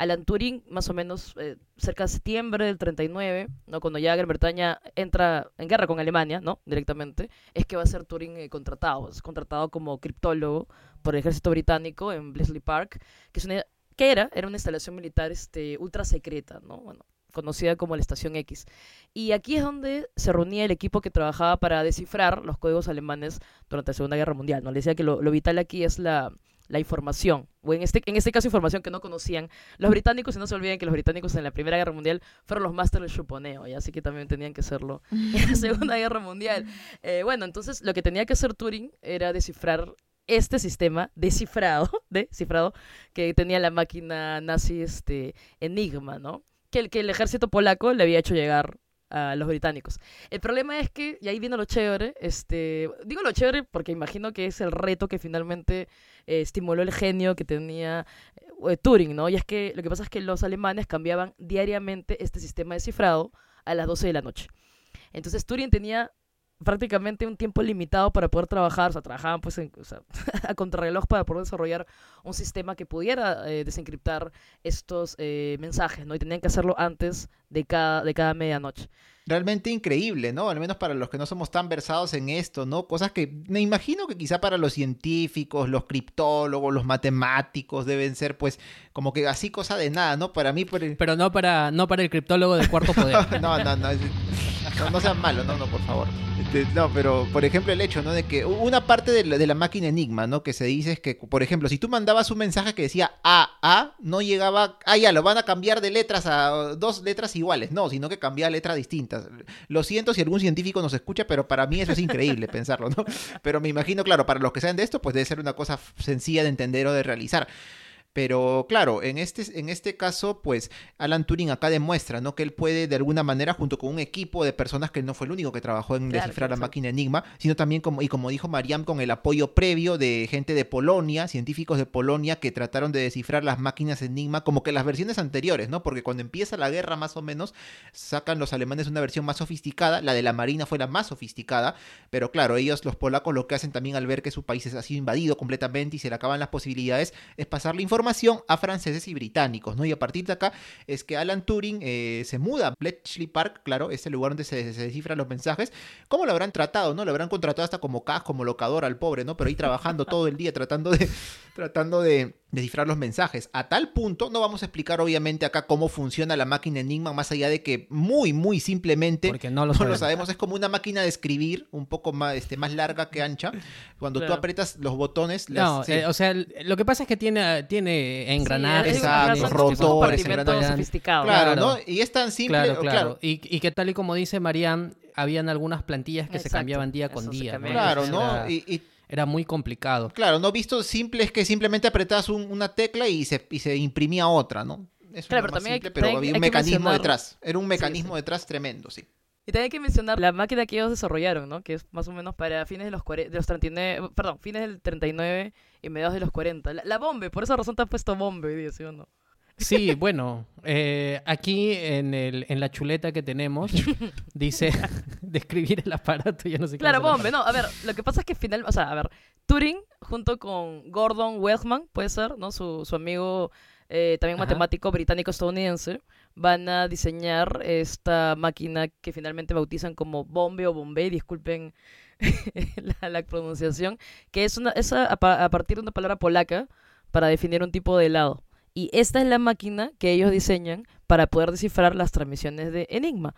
Alan Turing, más o menos eh, cerca de septiembre del 39, ¿no? cuando ya Gran Bretaña entra en guerra con Alemania, ¿no? directamente, es que va a ser Turing eh, contratado. Es contratado como criptólogo por el ejército británico en Bletchley Park, que, es una, que era, era una instalación militar este, ultra secreta, ¿no? bueno, conocida como la Estación X. Y aquí es donde se reunía el equipo que trabajaba para descifrar los códigos alemanes durante la Segunda Guerra Mundial. ¿no? Le decía que lo, lo vital aquí es la, la información, o en este, en este caso información que no conocían los británicos, y no se olviden que los británicos en la Primera Guerra Mundial fueron los másteres del chuponeo, y así que también tenían que serlo en la Segunda Guerra Mundial. Eh, bueno, entonces lo que tenía que hacer Turing era descifrar este sistema descifrado, descifrado que tenía la máquina nazi este, Enigma, ¿no? Que el, que el ejército polaco le había hecho llegar a los británicos. El problema es que, y ahí viene lo chévere, este, digo lo chévere porque imagino que es el reto que finalmente eh, estimuló el genio que tenía eh, Turing, ¿no? Y es que lo que pasa es que los alemanes cambiaban diariamente este sistema de cifrado a las 12 de la noche. Entonces Turing tenía prácticamente un tiempo limitado para poder trabajar, o sea, trabajaban pues en, a contrarreloj para poder desarrollar un sistema que pudiera eh, desencriptar estos eh, mensajes, ¿no? Y tenían que hacerlo antes de cada, de cada medianoche. Realmente increíble, ¿no? Al menos para los que no somos tan versados en esto, ¿no? Cosas que me imagino que quizá para los científicos, los criptólogos, los matemáticos deben ser pues como que así cosa de nada, ¿no? Para mí... Por... Pero no para, no para el criptólogo del cuarto poder. no, no, no. No, no sean malos, no, no, por favor. Este, no, pero por ejemplo el hecho, ¿no? De que una parte de la, de la, máquina Enigma, ¿no? Que se dice es que, por ejemplo, si tú mandabas un mensaje que decía A, A, no llegaba, ah, ya, lo van a cambiar de letras a dos letras iguales, no, sino que cambia letras distintas. Lo siento si algún científico nos escucha, pero para mí eso es increíble pensarlo, ¿no? Pero me imagino, claro, para los que saben de esto, pues debe ser una cosa sencilla de entender o de realizar. Pero claro, en este, en este caso, pues Alan Turing acá demuestra, ¿no? Que él puede de alguna manera, junto con un equipo de personas que no fue el único que trabajó en claro, descifrar la máquina Enigma, sino también, como, y como dijo Mariam, con el apoyo previo de gente de Polonia, científicos de Polonia, que trataron de descifrar las máquinas Enigma, como que las versiones anteriores, ¿no? Porque cuando empieza la guerra, más o menos, sacan los alemanes una versión más sofisticada, la de la Marina fue la más sofisticada, pero claro, ellos, los polacos, lo que hacen también al ver que su país ha sido invadido completamente y se le acaban las posibilidades, es pasar la información a franceses y británicos, ¿no? Y a partir de acá es que Alan Turing eh, se muda a Bletchley Park, claro, es el lugar donde se, descifran los mensajes. ¿Cómo lo habrán tratado, no? Lo habrán contratado hasta como cas, como locador al pobre, ¿no? Pero ahí trabajando todo el día tratando de, tratando de descifrar los mensajes. A tal punto, no vamos a explicar obviamente acá cómo funciona la máquina Enigma, más allá de que muy, muy simplemente, Porque no lo, no lo sabemos, es como una máquina de escribir, un poco más, este, más larga que ancha. Cuando claro. tú aprietas los botones... No, las, eh, o sea, lo que pasa es que tiene, tiene engranajes, sí, exacto, rotores, engranajes. sofisticado. Claro, claro, ¿no? Y es tan simple... Claro, claro. claro. Y, y, que tal y como dice Marianne, habían algunas plantillas que Exacto. se cambiaban día con Eso día. ¿no? Claro, ¿no? Y era muy complicado. Claro, no visto simple es que simplemente apretabas un, una tecla y se, y se imprimía otra, ¿no? Eso Claro, es lo pero también hay- simple, pero había un mecanismo detrás. Era un mecanismo sí. detrás tremendo, sí. Y también hay que mencionar la máquina que ellos desarrollaron, ¿no? Que es más o menos para fines de los, cuare- de los 39, perdón, fines del 39 y mediados de los 40. La, la bombe, por esa razón te han puesto bombe hoy día, ¿sí o no? Sí, bueno, eh, aquí en, el, en la chuleta que tenemos dice describir el aparato, yo no sé qué Claro, bombe, no, a ver, lo que pasa es que final, o sea, a ver, Turing junto con Gordon Wellman, puede ser, ¿no? Su, su amigo eh, también Ajá. matemático británico-estadounidense, van a diseñar esta máquina que finalmente bautizan como bombe o bombé, disculpen la, la pronunciación, que es, una, es a, a partir de una palabra polaca para definir un tipo de helado. Y esta es la máquina que ellos diseñan para poder descifrar las transmisiones de Enigma.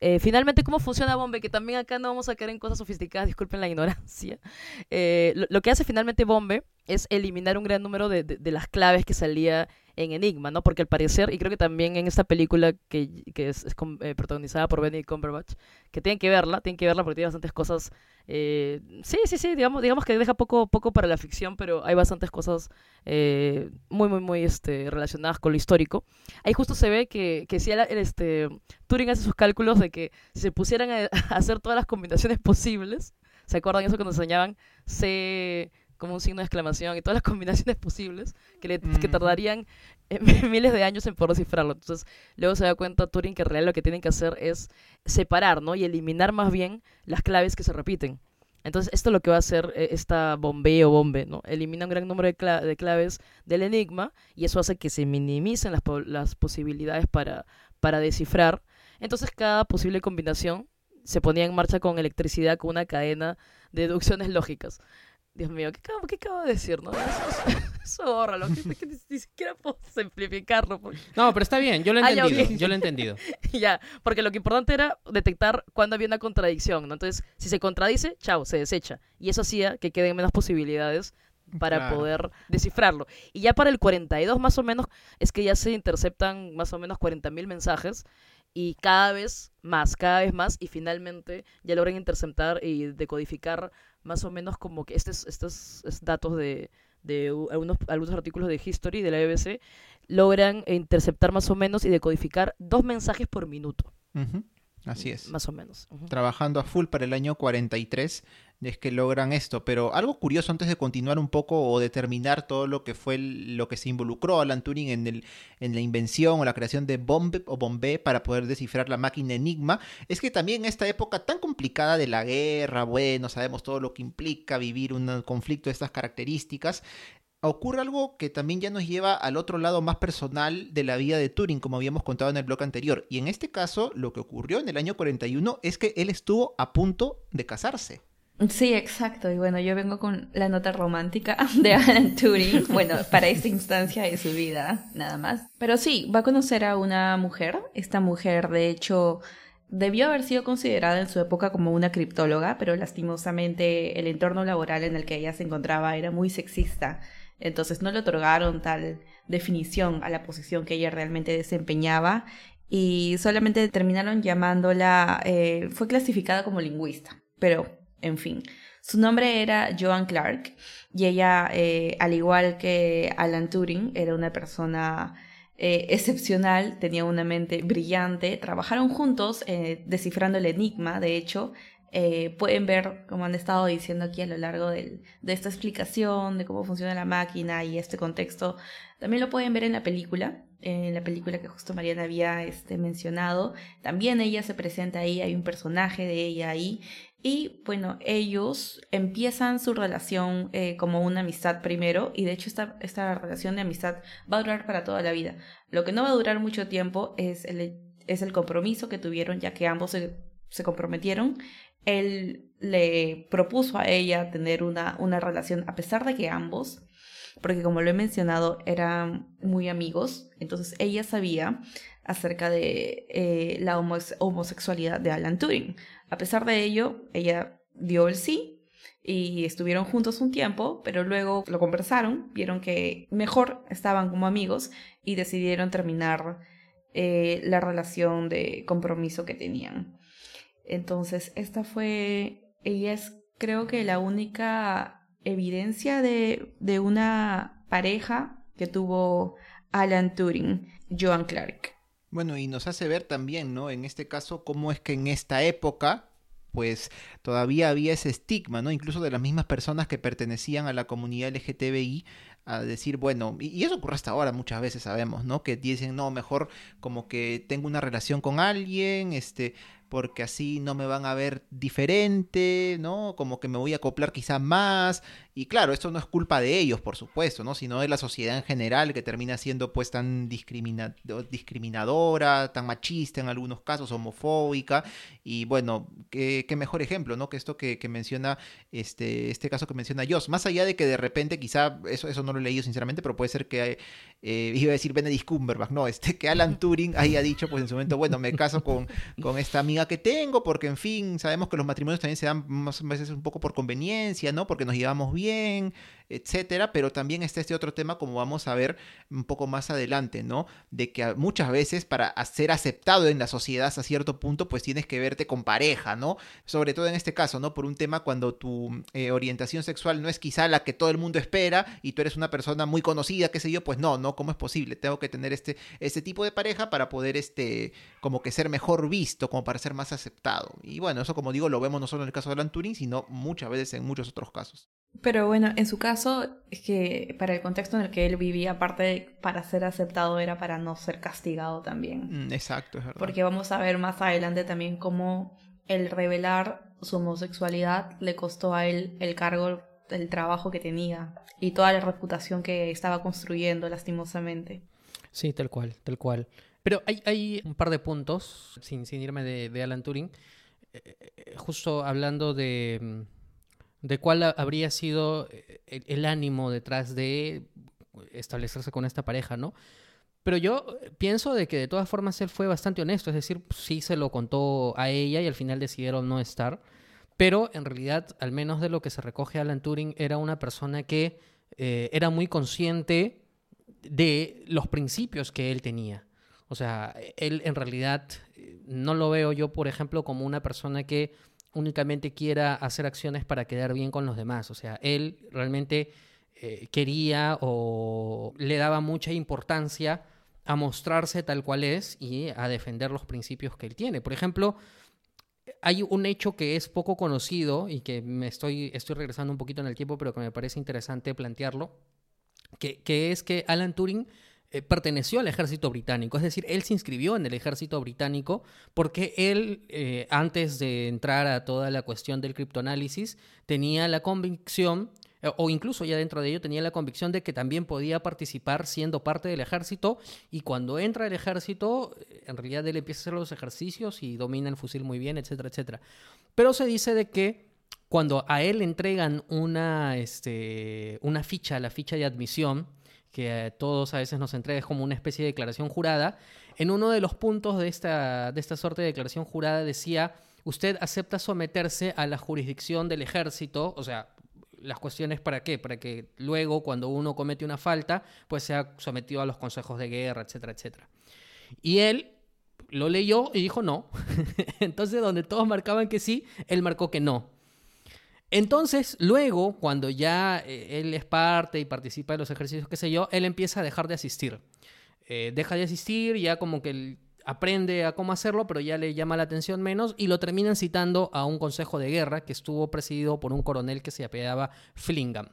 Eh, finalmente, ¿cómo funciona Bombe? Que también acá no vamos a caer en cosas sofisticadas, disculpen la ignorancia. Eh, lo, lo que hace finalmente Bombe es eliminar un gran número de, de- de las claves que salía en Enigma, ¿no? Porque al parecer, y creo que también en esta película que, que es, es con- eh, protagonizada por Benedict Cumberbatch, que tienen que verla, tienen que verla porque tiene bastantes cosas. Eh, sí, sí, sí, digamos, digamos que deja poco, poco para la ficción, pero hay bastantes cosas eh, muy, muy, muy este, relacionadas con lo histórico. Ahí justo se ve que, que si el, este, Turing hace sus cálculos de que si se pusieran a, a hacer todas las combinaciones posibles, ¿se acuerdan eso cuando enseñaban C como un signo de exclamación y todas las combinaciones posibles que, le, que tardarían miles de años en poder descifrarlo? Entonces, luego se da cuenta Turing que en realidad lo que tienen que hacer es separar, ¿no? Y eliminar más bien las claves que se repiten. Entonces, esto es lo que va a hacer eh, esta bombe o bombe, ¿no? Elimina un gran número de, cla- de claves del enigma y eso hace que se minimicen las posibilidades para, para descifrar. Entonces, cada posible combinación se ponía en marcha con electricidad, con una cadena de deducciones lógicas. Dios mío, ¿qué acabo, qué acabo de decir, no? Eso, bórralo, que, que ni, ni siquiera puedo simplificarlo. porque- No, pero está bien, yo lo he Ah, ya, entendido. Yo lo he entendido. ya, porque lo que importante era detectar cuándo había una contradicción, ¿no? Entonces, si se contradice, chao, se desecha. Y eso hacía que queden menos posibilidades para Claro. poder descifrarlo. Y ya para el 42 más o menos es que ya se interceptan más o menos 40.000 mensajes y cada vez más, cada vez más y finalmente ya logran interceptar y decodificar más o menos como que estos, estos es- datos de, de algunos, algunos artículos de History de la BBC logran interceptar más o menos y decodificar dos mensajes por minuto, Así es. más o menos. Trabajando a full para el año 43 es que logran esto. Pero algo curioso antes de continuar un poco o determinar todo lo que fue lo que se involucró Alan Turing en, el, en la invención o la creación de Bombe o Bombé para poder descifrar la máquina Enigma, es que también en esta época tan complicada de la guerra, bueno, sabemos todo lo que implica vivir un conflicto de estas características, ocurre algo que también ya nos lleva al otro lado más personal de la vida de Turing, como habíamos contado en el blog anterior. Y en este caso, lo que ocurrió en el año 41 es que él estuvo a punto de casarse. Sí, exacto. Y bueno, yo vengo con la nota romántica de Alan Turing, bueno, para esta instancia de su vida, nada más. Pero sí, va a conocer a una mujer. Esta mujer, de hecho, debió haber sido considerada en su época como una criptóloga, pero lastimosamente el entorno laboral en el que ella se encontraba era muy sexista. Entonces no le otorgaron tal definición a la posición que ella realmente desempeñaba y solamente terminaron llamándola, eh, fue clasificada como lingüista, pero en fin. Su nombre era Joan Clark y ella, eh, al igual que Alan Turing, era una persona eh, excepcional, tenía una mente brillante, trabajaron juntos eh, descifrando el enigma, de hecho, pueden ver, como han estado diciendo aquí a lo largo del- de esta explicación de cómo funciona la máquina y este contexto, también lo pueden ver en la película, en la película que justo Mariana había este, mencionado. También ella se presenta ahí, hay un personaje de ella ahí. Y bueno, ellos empiezan su relación eh, como una amistad primero y de hecho esta, esta relación de amistad va a durar para toda la vida. Lo que no va a durar mucho tiempo es el, es el compromiso que tuvieron ya que ambos se, se comprometieron. Él le propuso a ella tener una, una relación a pesar de que ambos, porque como lo he mencionado, eran muy amigos, entonces ella sabía acerca de eh, la homose- homosexualidad de Alan Turing. A pesar de ello, ella dio el sí y estuvieron juntos un tiempo, pero luego lo conversaron, vieron que mejor estaban como amigos y decidieron terminar eh, la relación de compromiso que tenían. Entonces, esta fue, ella es creo que la única evidencia de, de una pareja que tuvo Alan Turing, Joan Clark. Bueno, y nos hace ver también, ¿no? En este caso, cómo es que en esta época, pues todavía había ese estigma, ¿no? Incluso de las mismas personas que pertenecían a la comunidad LGTBI, a decir, bueno, y, eso ocurre hasta ahora muchas veces, sabemos, ¿no? Que dicen, no, mejor como que tengo una relación con alguien, este, porque así no me van a ver diferente, ¿no? Como que me voy a acoplar quizá más. Y claro, esto no es culpa de ellos, por supuesto, ¿no? Sino de la sociedad en general que termina siendo pues tan discrimina- discriminadora, tan machista en algunos casos, homofóbica. Y bueno, qué, qué mejor ejemplo, ¿no? Que esto que, que menciona, este, este caso que menciona Joss. Más allá de que de repente quizá, eso, eso no lo he leído sinceramente, pero puede ser que, eh, iba a decir Benedict Cumberbatch, no, este, que Alan Turing haya dicho pues en su momento, bueno, me caso con, con esta amiga que tengo, porque en fin, sabemos que los matrimonios también se dan más veces un poco por conveniencia, ¿no? Porque nos llevamos bien, being etcétera, pero también está este otro tema, como vamos a ver un poco más adelante, ¿no? De que a- muchas veces para a- ser aceptado en la sociedad hasta cierto punto, pues tienes que verte con pareja, ¿no? Sobre todo en este caso, ¿no? Por un tema cuando tu eh, orientación sexual no es quizá la que todo el mundo espera y tú eres una persona muy conocida, qué sé yo, pues no, ¿no? ¿Cómo es posible? Tengo que tener este, este tipo de pareja para poder, este, como que ser mejor visto, como para ser más aceptado. Y bueno, eso como digo, lo vemos no solo en el caso de Alan Turing, sino muchas veces en muchos otros casos. Pero bueno, en su caso, es que para el contexto en el que él vivía, aparte de para ser aceptado, era para no ser castigado también. Mm, exacto, es verdad. Porque vamos a ver más adelante también cómo el revelar su homosexualidad le costó a él el cargo, el trabajo que tenía y toda la reputación que estaba construyendo lastimosamente. Sí, tal cual, tal cual. Pero hay, hay un par de puntos, sin, sin irme de, de Alan Turing, eh, eh, justo hablando de, mm, de cuál ha- habría sido eh, el, ánimo detrás de establecerse con esta pareja, ¿no? Pero yo eh, pienso de que de todas formas él fue bastante honesto, es decir, sí se lo contó a ella y al final decidieron no estar. Pero en realidad, al menos de lo que se recoge Alan Turing, era una persona que eh, era muy consciente de los principios que él tenía. O sea, él en realidad no lo veo yo, por ejemplo, como una persona que únicamente quiera hacer acciones para quedar bien con los demás. O sea, él realmente eh, quería o le daba mucha importancia a mostrarse tal cual es y a defender los principios que él tiene. Por ejemplo, hay un hecho que es poco conocido y que me estoy, estoy regresando un poquito en el tiempo, pero que me parece interesante plantearlo, que, que es que Alan Turing eh, perteneció al ejército británico, es decir, él se inscribió en el ejército británico porque él, eh, antes de entrar a toda la cuestión del criptoanálisis, tenía la convicción, eh, o incluso ya dentro de ello, tenía la convicción de que también podía participar siendo parte del ejército, y cuando entra al ejército, en realidad él empieza a hacer los ejercicios y domina el fusil muy bien, etcétera, etcétera. Pero se dice de que cuando a él entregan una, este, una ficha, la ficha de admisión, que todos a veces nos entrega como una especie de declaración jurada, en uno de los puntos de esta, de esta suerte de declaración jurada decía, usted acepta someterse a la jurisdicción del ejército, o sea, las cuestiones para qué, para que luego cuando uno comete una falta, pues sea sometido a los consejos de guerra, etcétera, etcétera. Y él lo leyó y dijo no. Entonces, donde todos marcaban que sí, él marcó que no. Entonces, luego, cuando ya eh, él es parte y participa de los ejercicios, qué sé yo, él empieza a dejar de asistir. Eh, deja de asistir, ya como que aprende a cómo hacerlo, pero ya le llama la atención menos y lo terminan citando a un consejo de guerra que estuvo presidido por un coronel que se apellidaba Flingham.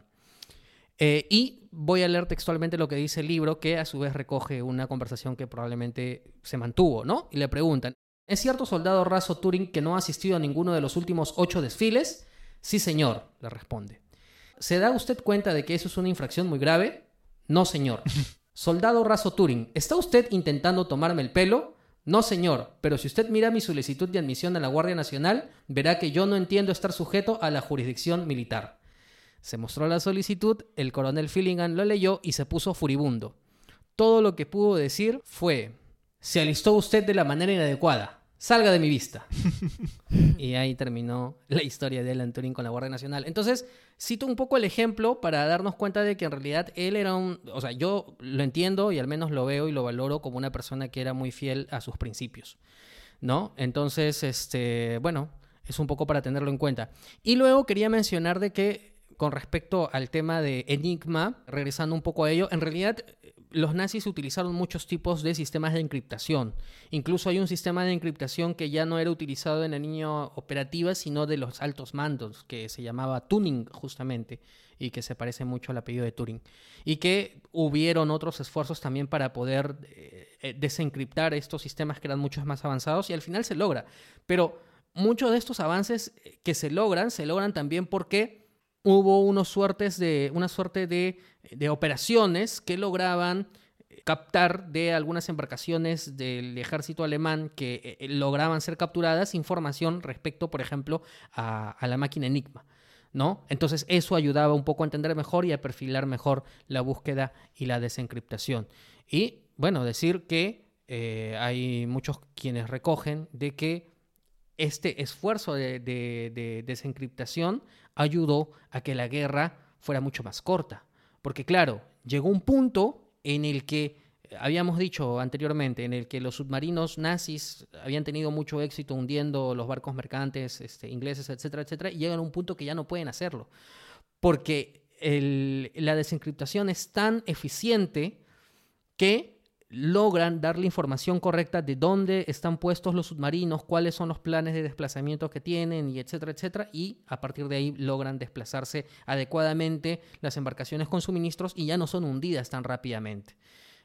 Eh, y voy a leer textualmente lo que dice el libro, que a su vez recoge una conversación que probablemente se mantuvo, ¿no? Y le preguntan, ¿es cierto soldado raso Turing que no ha asistido a ninguno de los últimos ocho desfiles? Sí, señor, le responde. ¿Se da usted cuenta de que eso es una infracción muy grave? No, señor. Soldado raso Turing, ¿está usted intentando tomarme el pelo? No, señor, pero si usted mira mi solicitud de admisión a la Guardia Nacional, verá que yo no entiendo estar sujeto a la jurisdicción militar. Se mostró la solicitud, el coronel Fillingham lo leyó y se puso furibundo. Todo lo que pudo decir fue, se alistó usted de la manera inadecuada, salga de mi vista. y ahí terminó la historia de Alan Turing con la Guardia Nacional. Entonces, cito un poco el ejemplo para darnos cuenta de que en realidad él era un, o sea, yo lo entiendo y al menos lo veo y lo valoro como una persona que era muy fiel a sus principios, ¿no? Entonces, este, bueno, es un poco para tenerlo en cuenta. Y luego quería mencionar de que con respecto al tema de Enigma, regresando un poco a ello, en realidad los nazis utilizaron muchos tipos de sistemas de encriptación. Incluso hay un sistema de encriptación que ya no era utilizado en la línea operativa, sino de los altos mandos, que se llamaba tuning justamente, y que se parece mucho al apellido de Turing. Y que hubieron otros esfuerzos también para poder eh, desencriptar estos sistemas que eran muchos más avanzados, y al final se logra. Pero muchos de estos avances que se logran, se logran también porque hubo unos suertes de, una suerte de, de, operaciones que lograban captar de algunas embarcaciones del ejército alemán que eh, lograban ser capturadas información respecto, por ejemplo, a, la máquina Enigma. ¿No? Entonces eso ayudaba un poco a entender mejor y a perfilar mejor la búsqueda y la desencriptación. Y bueno, decir que eh, hay muchos quienes recogen de que este esfuerzo de, desencriptación ayudó a que la guerra fuera mucho más corta. Porque claro, llegó un punto en el que, habíamos dicho anteriormente, en el que los submarinos nazis habían tenido mucho éxito hundiendo los barcos mercantes este, ingleses, etcétera, etcétera, y llegan a un punto que ya no pueden hacerlo. Porque la desencriptación es tan eficiente que logran dar la información correcta de dónde están puestos los submarinos, cuáles son los planes de desplazamiento que tienen, y etcétera, etcétera, y a partir de ahí logran desplazarse adecuadamente las embarcaciones con suministros y ya no son hundidas tan rápidamente.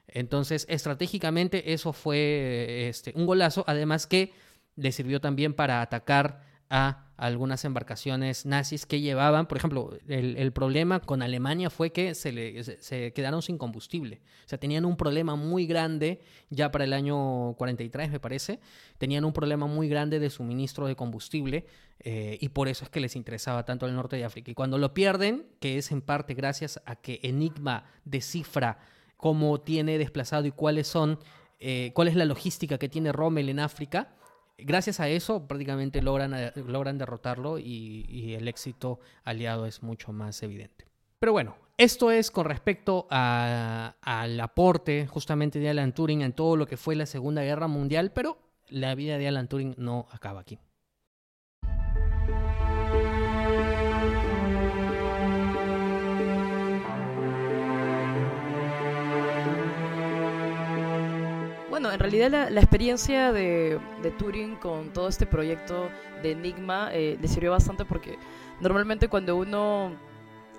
Entonces, estratégicamente eso fue este, un golazo, además que le sirvió también para atacar a algunas embarcaciones nazis que llevaban, por ejemplo, el, problema con Alemania fue que se, le, se, quedaron sin combustible. O sea, tenían un problema muy grande ya para el año 43, me parece. Tenían un problema muy grande de suministro de combustible eh, y por eso es que les interesaba tanto el norte de África. Y cuando lo pierden, que es en parte gracias a que Enigma descifra cómo tiene desplazado y cuáles son, eh, cuál es la logística que tiene Rommel en África, gracias a eso prácticamente logran, eh, logran derrotarlo y, el éxito aliado es mucho más evidente. Pero bueno, esto es con respecto al aporte justamente de Alan Turing en todo lo que fue la Segunda Guerra Mundial, pero la vida de Alan Turing no acaba aquí. Bueno, en realidad la, experiencia de, Turing con todo este proyecto de Enigma eh, le sirvió bastante porque normalmente cuando uno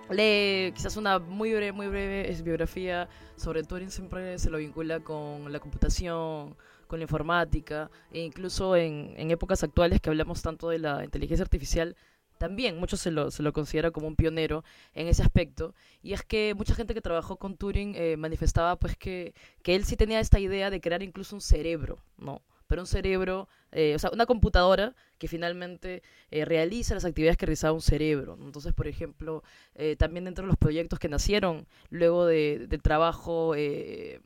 lee quizás una muy breve, muy breve biografía sobre Turing siempre se lo vincula con la computación, con la informática e incluso en, en épocas actuales que hablamos tanto de la inteligencia artificial también muchos se lo, se lo considera como un pionero en ese aspecto. Y es que mucha gente que trabajó con Turing eh, manifestaba pues que, que él sí tenía esta idea de crear incluso un cerebro, ¿no? Pero un cerebro, eh, o sea, una computadora que finalmente eh, realiza las actividades que realizaba un cerebro. Entonces, por ejemplo, también dentro de los proyectos que nacieron luego de, del trabajo de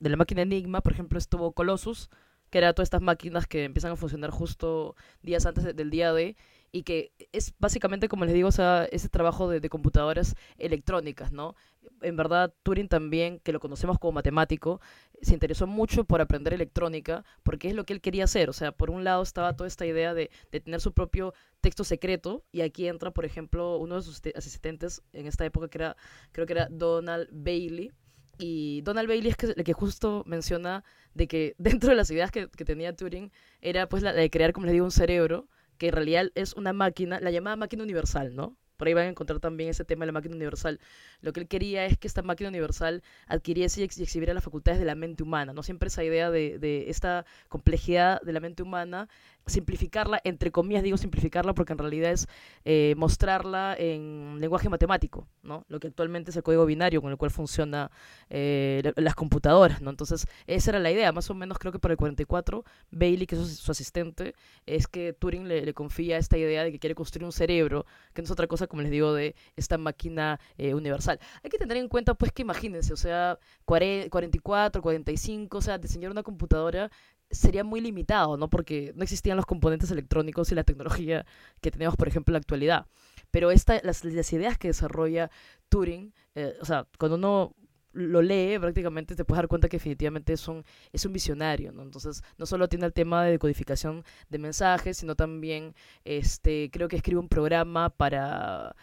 la máquina Enigma, por ejemplo, estuvo Colossus, que era todas estas máquinas que empiezan a funcionar justo días antes del día de y que es básicamente, como les digo, ese trabajo de, computadoras electrónicas, ¿no? En verdad, Turing también, que lo conocemos como matemático, se interesó mucho por aprender electrónica, porque es lo que él quería hacer. O sea, por un lado estaba toda esta idea de, tener su propio texto secreto, y aquí entra, por ejemplo, uno de sus asistentes en esta época, que era, creo que era Donald Bailey, y Donald Bailey es el que justo menciona de que dentro de las ideas que, tenía Turing era pues la de crear, como les digo, un cerebro que en realidad es una máquina, la llamada máquina universal, ¿no? Por ahí van a encontrar también ese tema de la máquina universal. Lo que él quería es que esta máquina universal adquiriese y exhibiera las facultades de la mente humana, ¿no? Siempre esa idea de, de esta complejidad de la mente humana simplificarla, entre comillas digo simplificarla porque en realidad es eh, mostrarla en lenguaje matemático, ¿no? Lo que actualmente es el código binario con el cual funciona eh, las computadoras, ¿no? Entonces, esa era la idea, más o menos creo que para el 44, Bailey, que es su, asistente, es que Turing le, confía esta idea de que quiere construir un cerebro, que no es otra cosa, como les digo, de esta máquina eh, universal. Hay que tener en cuenta, pues, que imagínense, o sea, 44, 45, o sea, diseñar una computadora sería muy limitado, ¿no? Porque no existían los componentes electrónicos y la tecnología que tenemos, por ejemplo, en la actualidad. Pero esta, las, ideas que desarrolla Turing, eh, o sea, cuando uno lo lee, prácticamente te puedes dar cuenta que definitivamente es un, es un visionario, ¿no? Entonces, no solo tiene el tema de decodificación de mensajes, sino también, este, creo que escribe un programa para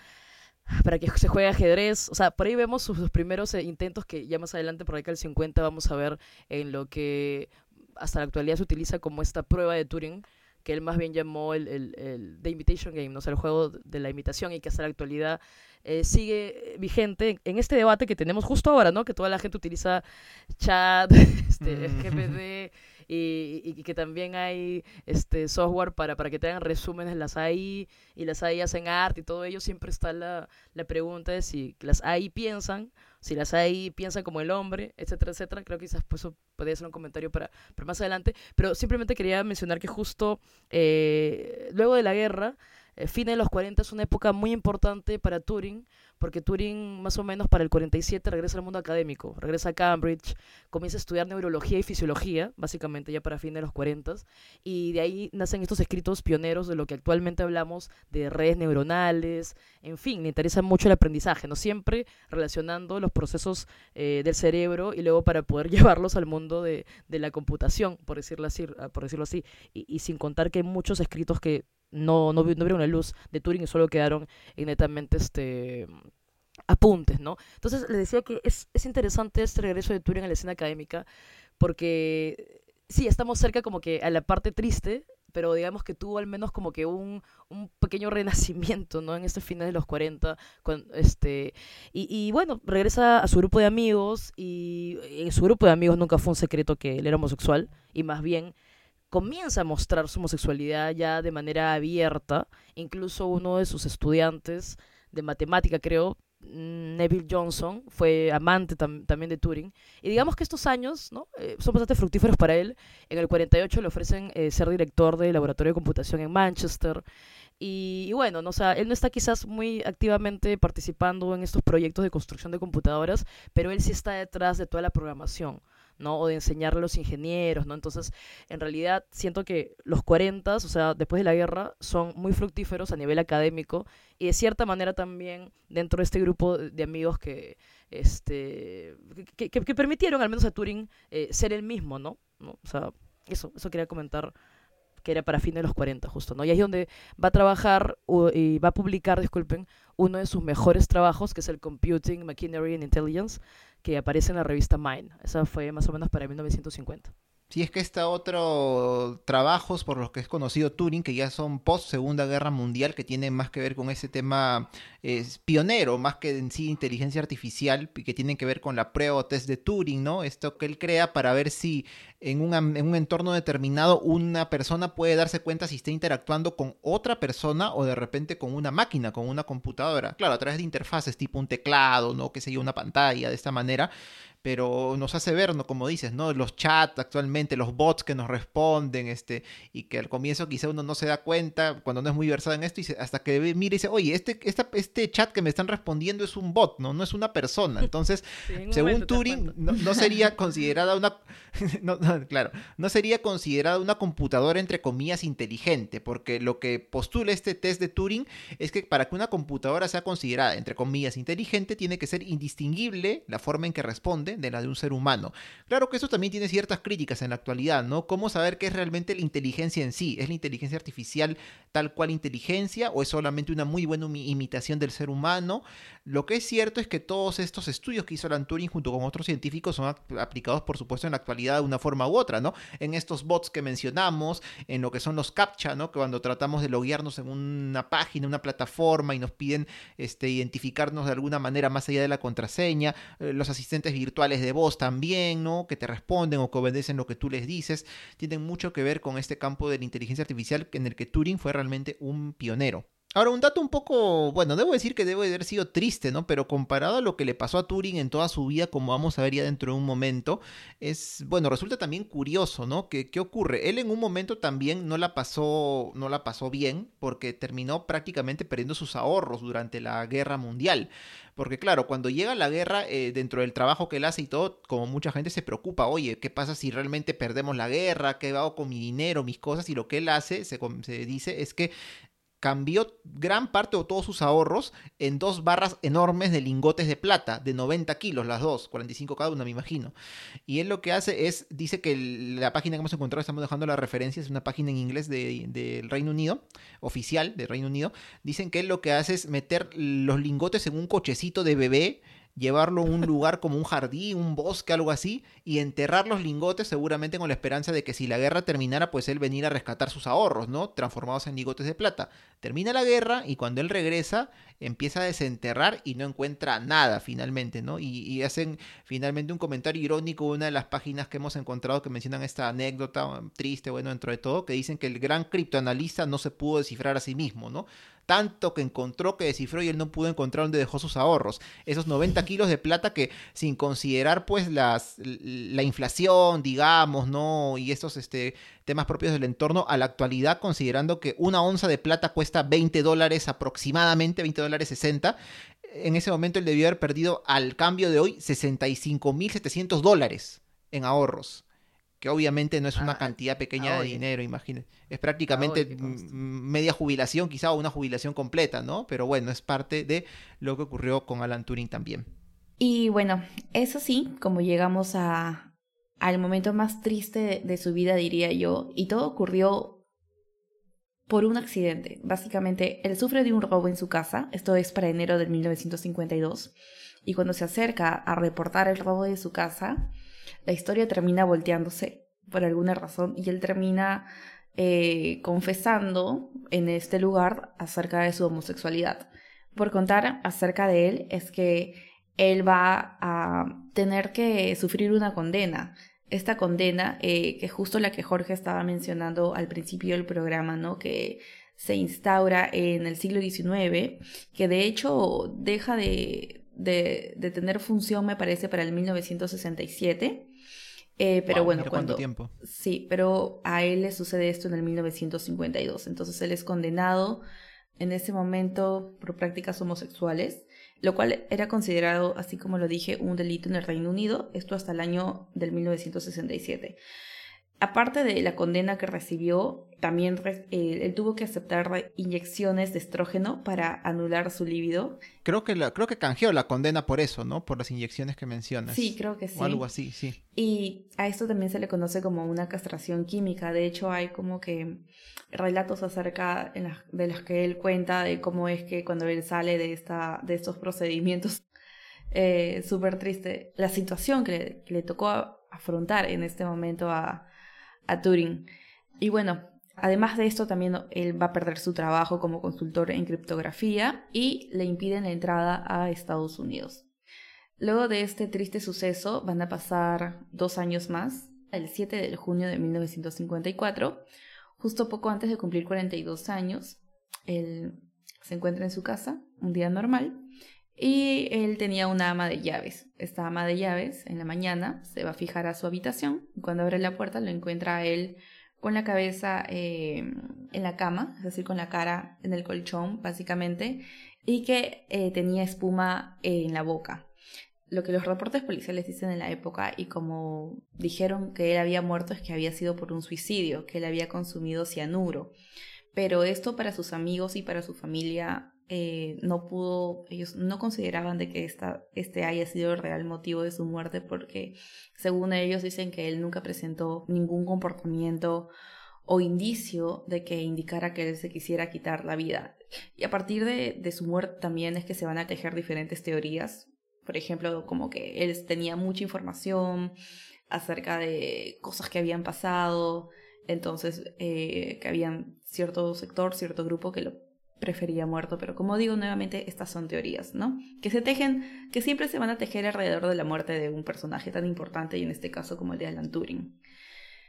para que se juegue ajedrez. O sea, por ahí vemos sus, primeros eh, intentos que ya más adelante, por que el 50, vamos a ver en lo que hasta la actualidad se utiliza como esta prueba de Turing, que él más bien llamó el, el, el The Imitation Game, ¿no? o sea, el juego de la imitación y que hasta la actualidad eh, sigue vigente en este debate que tenemos justo ahora, ¿no? Que toda la gente utiliza chat, este, mm. GPD y, y, que también hay este software para, para que te hagan resúmenes las AI y las AI hacen arte y todo ello. Siempre está la, la pregunta de si las AI piensan si las hay, piensan como el hombre, etcétera, etcétera. Creo que quizás pues, eso podría ser un comentario para, para más adelante. Pero simplemente quería mencionar que justo eh, luego de la guerra, eh, fin de los 40 es una época muy importante para Turing, porque Turing más o menos para el 47 regresa al mundo académico, regresa a Cambridge, comienza a estudiar neurología y fisiología, básicamente ya para fin de los 40, y de ahí nacen estos escritos pioneros de lo que actualmente hablamos de redes neuronales, en fin, me interesa mucho el aprendizaje, no siempre relacionando los procesos eh, del cerebro y luego para poder llevarlos al mundo de, de la computación, por decirlo así, por decirlo así. Y, y sin contar que hay muchos escritos que no, no, no vieron la luz de Turing y solo quedaron en netamente este apuntes, ¿no? Entonces les decía que es, es interesante este regreso de Turing a la escena académica porque sí, estamos cerca como que a la parte triste, pero digamos que tuvo al menos como que un, un pequeño renacimiento, ¿no? En este final de los 40, con, este, y, y, bueno, regresa a su grupo de amigos y en su grupo de amigos nunca fue un secreto que él era homosexual y más bien comienza a mostrar su homosexualidad ya de manera abierta. Incluso uno de sus estudiantes de matemática, creo, Neville Johnson, fue amante también de Turing. Y digamos que estos años. Eh, son bastante fructíferos para él. En el 48 le ofrecen eh, ser director del laboratorio de computación en Manchester. Y, bueno, ¿no? O sea, él no está quizás muy activamente participando en estos proyectos de construcción de computadoras, pero él sí está detrás de toda la programación. ¿No? O de enseñarle a los ingenieros, ¿no? Entonces, en realidad, siento que los 40, o sea, después de la guerra, son muy fructíferos a nivel académico y de cierta manera también dentro de este grupo de amigos que, este, que, que, permitieron al menos a Turing eh, ser el mismo, ¿no? ¿no? O sea, eso, eso quería comentar que era para fines de los 40 justo, ¿no? Y ahí es donde va a trabajar y va a publicar, disculpen, uno de sus mejores trabajos, que es el Computing, Machinery and Intelligence, que aparece en la revista Mine. Esa fue más o menos para 1950. Si es que está otro trabajos por los que es conocido Turing, que ya son post Segunda Guerra Mundial, que tienen más que ver con ese tema pionero, más que en sí inteligencia artificial, que tienen que ver con la prueba o test de Turing, ¿no? Esto que él crea para ver si en, en un entorno determinado una persona puede darse cuenta si está interactuando con otra persona o de repente con una máquina, con una computadora. Claro, a través de interfaces tipo un teclado, ¿no? Que se una pantalla de esta manera pero nos hace ver, ¿no? como dices, ¿no? Los chats actualmente, los bots que nos responden, este, y que al comienzo quizá uno no se da cuenta cuando no es muy versado en esto, y hasta que mira y dice, oye, este, este chat que me están respondiendo es un bot, ¿no? No es una persona. Entonces, según Turing, no, sería considerada una, claro, no sería considerada una computadora entre comillas inteligente, porque lo que postula este test de Turing es que para que una computadora sea considerada entre comillas inteligente, tiene que ser indistinguible la forma en que responde de la de un ser humano. Claro que eso también tiene ciertas críticas en la actualidad, ¿no? ¿Cómo saber qué es realmente la inteligencia en sí? ¿Es la inteligencia artificial tal cual inteligencia o es solamente una muy buena imitación del ser humano? Lo que es cierto es que todos estos estudios que hizo Alan Turing junto con otros científicos son aplicados, por supuesto, en la actualidad de una forma u otra, ¿no? En estos bots que mencionamos, en lo que son los CAPTCHA, ¿no? Que cuando tratamos de loguearnos en una página, una plataforma y nos piden este, identificarnos de alguna manera más allá de la contraseña, eh, los asistentes virtuales de voz también, ¿no? Que te responden o que obedecen lo que tú les dices, tienen mucho que ver con este campo de la inteligencia artificial en el que Turing fue realmente un pionero. Ahora, un dato un poco, bueno, debo decir que debe haber sido triste, ¿no? Pero comparado a lo que le pasó a Turing en toda su vida, como vamos a ver ya dentro de un momento, es, bueno, resulta también curioso, ¿no? Que, ¿Qué ocurre? Él en un momento también no la pasó, no la pasó bien, porque terminó prácticamente perdiendo sus ahorros durante la guerra mundial. Porque claro, cuando llega la guerra, eh, dentro del trabajo que él hace y todo, como mucha gente se preocupa, oye, ¿qué pasa si realmente perdemos la guerra? ¿Qué hago con mi dinero, mis cosas? Y lo que él hace, se, se dice, es que cambió gran parte o todos sus ahorros en dos barras enormes de lingotes de plata, de 90 kilos las dos, 45 cada una me imagino. Y él lo que hace es, dice que la página que hemos encontrado, estamos dejando la referencia, es una página en inglés del Reino Unido, oficial del Reino Unido, dicen que él lo que hace es meter los lingotes en un cochecito de bebé, llevarlo a un lugar como un jardín, un bosque, algo así, y enterrar los lingotes seguramente con la esperanza de que si la guerra terminara, pues él venir a rescatar sus ahorros, ¿no? Transformados en lingotes de plata. Termina la guerra y cuando él regresa, empieza a desenterrar y no encuentra nada finalmente, ¿no? Y, hacen finalmente un comentario irónico, una de las páginas que hemos encontrado que mencionan esta anécdota um, triste, bueno, dentro de todo, que dicen que el gran criptoanalista no se pudo descifrar a sí mismo, ¿no? Tanto que encontró que descifró y él no pudo encontrar dónde dejó sus ahorros. Esos 90 kilos de plata que sin considerar pues las, la inflación, digamos, ¿no? Y estos este, temas propios del entorno, a la actualidad, considerando que una onza de plata cuesta 20 dólares aproximadamente, 20 dólares 60, en ese momento él debió haber perdido al cambio de hoy 65.700 dólares en ahorros que obviamente no es una ah, cantidad pequeña de dinero, imagínate. Es prácticamente media jubilación, quizá una jubilación completa, ¿no? Pero bueno, es parte de lo que ocurrió con Alan Turing también. Y bueno, eso sí, como llegamos a, al momento más triste de, su vida, diría yo, y todo ocurrió por un accidente. Básicamente, él sufre de un robo en su casa, esto es para enero de 1952, y cuando se acerca a reportar el robo de su casa, la historia termina volteándose por alguna razón y él termina eh, confesando en este lugar acerca de su homosexualidad. Por contar acerca de él es que él va a tener que sufrir una condena esta condena, eh, que justo la que Jorge estaba mencionando al principio del programa, ¿no? Que se instaura en el siglo XIX, que de hecho deja de, de, tener función, me parece, para el 1967. Eh, pero bueno, cuando... tiempo? Sí, pero a él le sucede esto en el 1952. Entonces él es condenado en ese momento por prácticas homosexuales, lo cual era considerado, así como lo dije, un delito en el Reino Unido, esto hasta el año del 1967. Aparte de la condena que recibió, también eh, él tuvo que aceptar inyecciones de estrógeno para anular su líbido. Creo que, la, creo que canjeó la condena por eso, ¿no? Por las inyecciones que mencionas. Sí, creo que sí. O algo así, sí. Y a esto también se le conoce como una castración química. De hecho, hay como que relatos acerca de las que él cuenta de cómo es que cuando él sale de, esta, de estos procedimientos, eh, súper triste, la situación que le tocó afrontar en este momento a a Turing. Y bueno, además de esto también él va a perder su trabajo como consultor en criptografía y le impiden la entrada a Estados Unidos. Luego de este triste suceso van a pasar dos años más, el 7 de junio de 1954, justo poco antes de cumplir 42 años, él se encuentra en su casa, un día normal, y él tenía una ama de llaves. Esta ama de llaves en la mañana se va a fijar a su habitación cuando abre la puerta lo encuentra a él con la cabeza eh, en la cama, es decir, con la cara en el colchón básicamente, y que eh, tenía espuma en la boca. Lo que los reportes policiales dicen en la época y como dijeron que él había muerto es que había sido por un suicidio, que él había consumido cianuro. Pero esto para sus amigos y para su familia eh, no pudo, ellos no consideraban de que esta, este haya sido el real motivo de su muerte porque según ellos dicen que él nunca presentó ningún comportamiento o indicio de que indicara que él se quisiera quitar la vida. Y a partir de, de su muerte también es que se van a tejer diferentes teorías. Por ejemplo, como que él tenía mucha información acerca de cosas que habían pasado, entonces eh, que habían cierto sector, cierto grupo que lo prefería muerto, pero como digo nuevamente, estas son teorías, ¿no? Que se tejen, que siempre se van a tejer alrededor de la muerte de un personaje tan importante y en este caso como el de Alan Turing.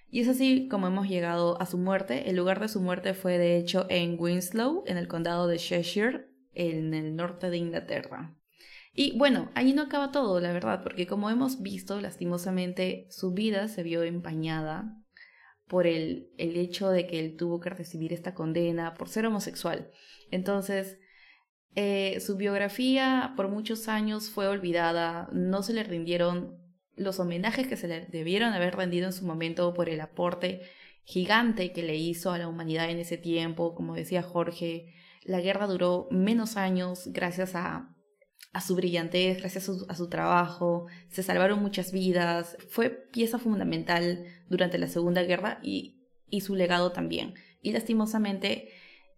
Y es así como hemos llegado a su muerte. El lugar de su muerte fue de hecho en Winslow, en el condado de Cheshire, en el norte de Inglaterra. Y bueno, ahí no acaba todo, la verdad, porque como hemos visto, lastimosamente, su vida se vio empañada por el, el hecho de que él tuvo que recibir esta condena por ser homosexual. Entonces, eh, su biografía por muchos años fue olvidada, no se le rindieron los homenajes que se le debieron haber rendido en su momento por el aporte gigante que le hizo a la humanidad en ese tiempo. Como decía Jorge, la guerra duró menos años gracias a, a su brillantez, gracias a su, a su, trabajo, se salvaron muchas vidas, fue pieza fundamental durante la Segunda Guerra y, y su legado también. Y lastimosamente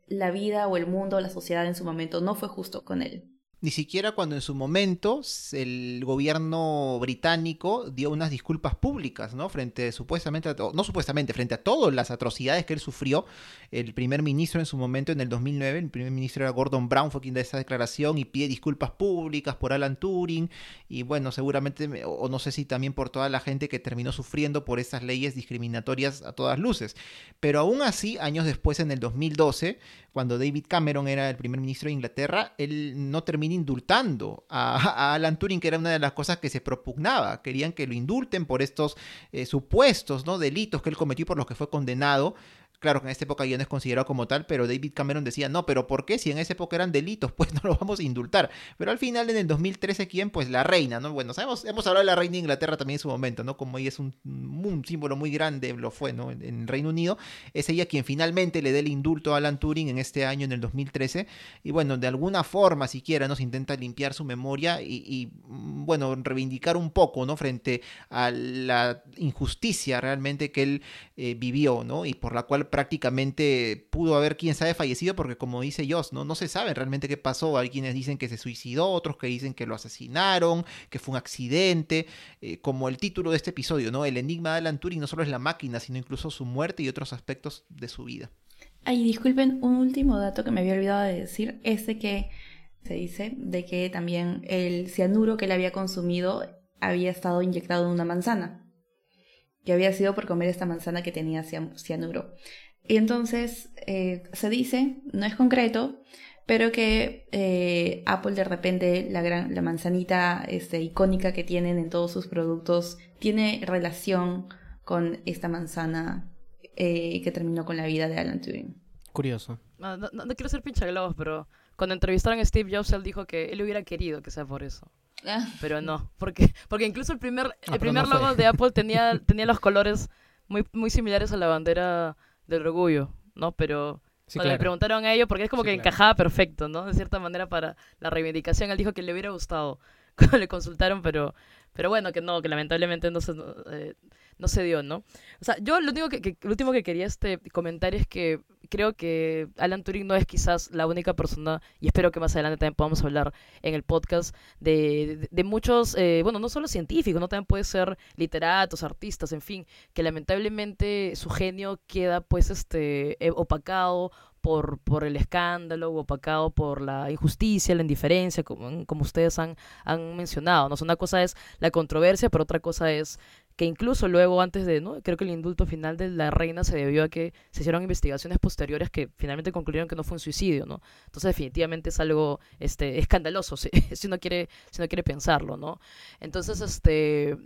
la vida o el mundo o la sociedad en su momento no fue justo con él ni siquiera cuando en su momento el gobierno británico dio unas disculpas públicas, ¿no? Frente supuestamente, a no supuestamente, frente a todas las atrocidades que él sufrió, el primer ministro en su momento en el 2009, el primer ministro era Gordon Brown, fue quien da esa declaración y pide disculpas públicas por Alan Turing y bueno, seguramente, o no sé si también por toda la gente que terminó sufriendo por esas leyes discriminatorias a todas luces. Pero aún así, años después, en el 2012, cuando David Cameron era el primer ministro de Inglaterra, él no terminó indultando a, Alan Turing, que era una de las cosas que se propugnaba. Querían que lo indulten por estos eh, supuestos ¿no? delitos que él cometió por los que fue condenado Claro que en esta época ya no es considerado como tal, pero David Cameron decía, no, pero ¿por qué? Si en esa época eran delitos, pues no lo vamos a indultar. Pero al final, en el 2013, ¿quién? Pues la reina, ¿no? Bueno, sabemos, hemos hablado de la reina de Inglaterra también en su momento, ¿no? Como ella es un, símbolo muy grande, lo fue, ¿no? En, Reino Unido. Es ella quien finalmente le dé el indulto a Alan Turing en este año, en el 2013. Y bueno, de alguna forma, siquiera, nos intenta limpiar su memoria y, mm, bueno, reivindicar un poco, ¿no? Frente a la injusticia realmente que él eh, vivió, ¿no? Y por la cual prácticamente pudo haber, quién sabe, fallecido, porque como dice Joss, ¿no? no se sabe realmente qué pasó. Hay quienes dicen que se suicidó, otros que dicen que lo asesinaron, que fue un accidente, eh, como el título de este episodio, ¿no? El enigma de Alan Turing no solo es la máquina, sino incluso su muerte y otros aspectos de su vida. Ay, disculpen, un último dato que me había olvidado de decir es que se dice de que también el cianuro que él había consumido había estado inyectado en una manzana. Que había sido por comer esta manzana que tenía cianuro. Y entonces eh, se dice, no es concreto, pero que eh, Apple de repente, la, gran, la manzanita este, icónica que tienen en todos sus productos, tiene relación con esta manzana eh, que terminó con la vida de Alan Turing. Curioso. No, no, no quiero ser pinchaglobos, pero cuando entrevistaron a Steve Jobs, él dijo que él hubiera querido que sea por eso. Ah. Pero no, porque, porque incluso el primer, ah, el primer logo de Apple tenía, tenía los colores muy, muy similares a la bandera del orgullo, ¿no? Pero cuando le preguntaron a ellos, porque es como que encajaba perfecto, ¿no? De cierta manera para la reivindicación, él dijo que le hubiera gustado cuando le consultaron, pero, pero bueno, que no, que lamentablemente no se, eh, no se dio, ¿no? O sea, yo lo único que, lo último que quería este comentar es que creo que Alan Turing no es quizás la única persona, y espero que más adelante también podamos hablar en el podcast, de, de, muchos, eh, bueno, no solo científicos, no también puede ser literatos, artistas, en fin, que lamentablemente su genio queda pues este eh, opacado por, por el escándalo opacado por la injusticia, la indiferencia, como, como ustedes han, han mencionado. ¿no? una cosa es la controversia, pero otra cosa es que incluso luego antes de, ¿no? creo que el indulto final de la reina se debió a que se hicieron investigaciones posteriores que finalmente concluyeron que no fue un suicidio, ¿no? Entonces definitivamente es algo este escandaloso si, si uno quiere si uno quiere pensarlo, ¿no? Entonces este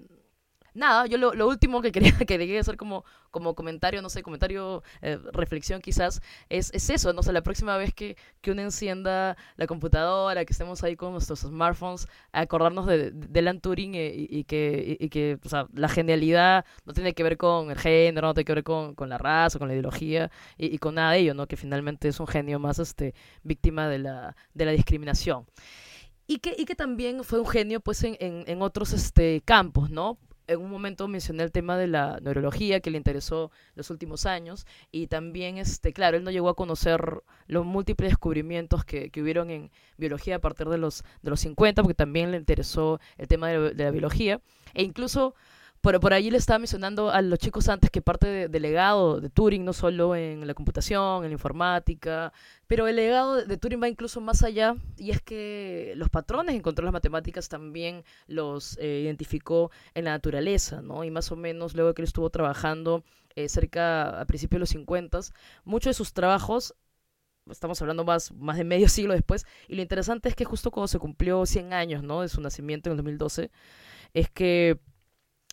nada, yo lo, último que quería que dejé hacer como, como comentario, no sé, comentario, eh, reflexión quizás, es, es eso, no sé, la próxima vez que, que uno encienda la computadora, que estemos ahí con nuestros smartphones, acordarnos de, de Alan Turing eh, y, que, que o sea, la genialidad no tiene que ver con el género, no tiene que ver con, con la raza, con la ideología y, con nada de ello, ¿no? Que finalmente es un genio más este, víctima de la, de la discriminación. Y que, y que también fue un genio pues en, en, en otros este, campos, ¿no? En un momento mencioné el tema de la neurología que le interesó los últimos años y también, este, claro, él no llegó a conocer los múltiples descubrimientos que, que hubieron en biología a partir de los, de los 50, porque también le interesó el tema de la biología. E incluso por, por allí le estaba mencionando a los chicos antes que parte del legado de Turing, no solo en la computación, en la informática, pero el legado de, Turing va incluso más allá, y es que los patrones que encontró las matemáticas también los eh, identificó en la naturaleza, ¿no? Y más o menos luego que él estuvo trabajando eh, cerca a principios de los 50, muchos de sus trabajos estamos hablando más, más de medio siglo después, y lo interesante es que justo cuando se cumplió 100 años ¿no? de su nacimiento en el 2012, es que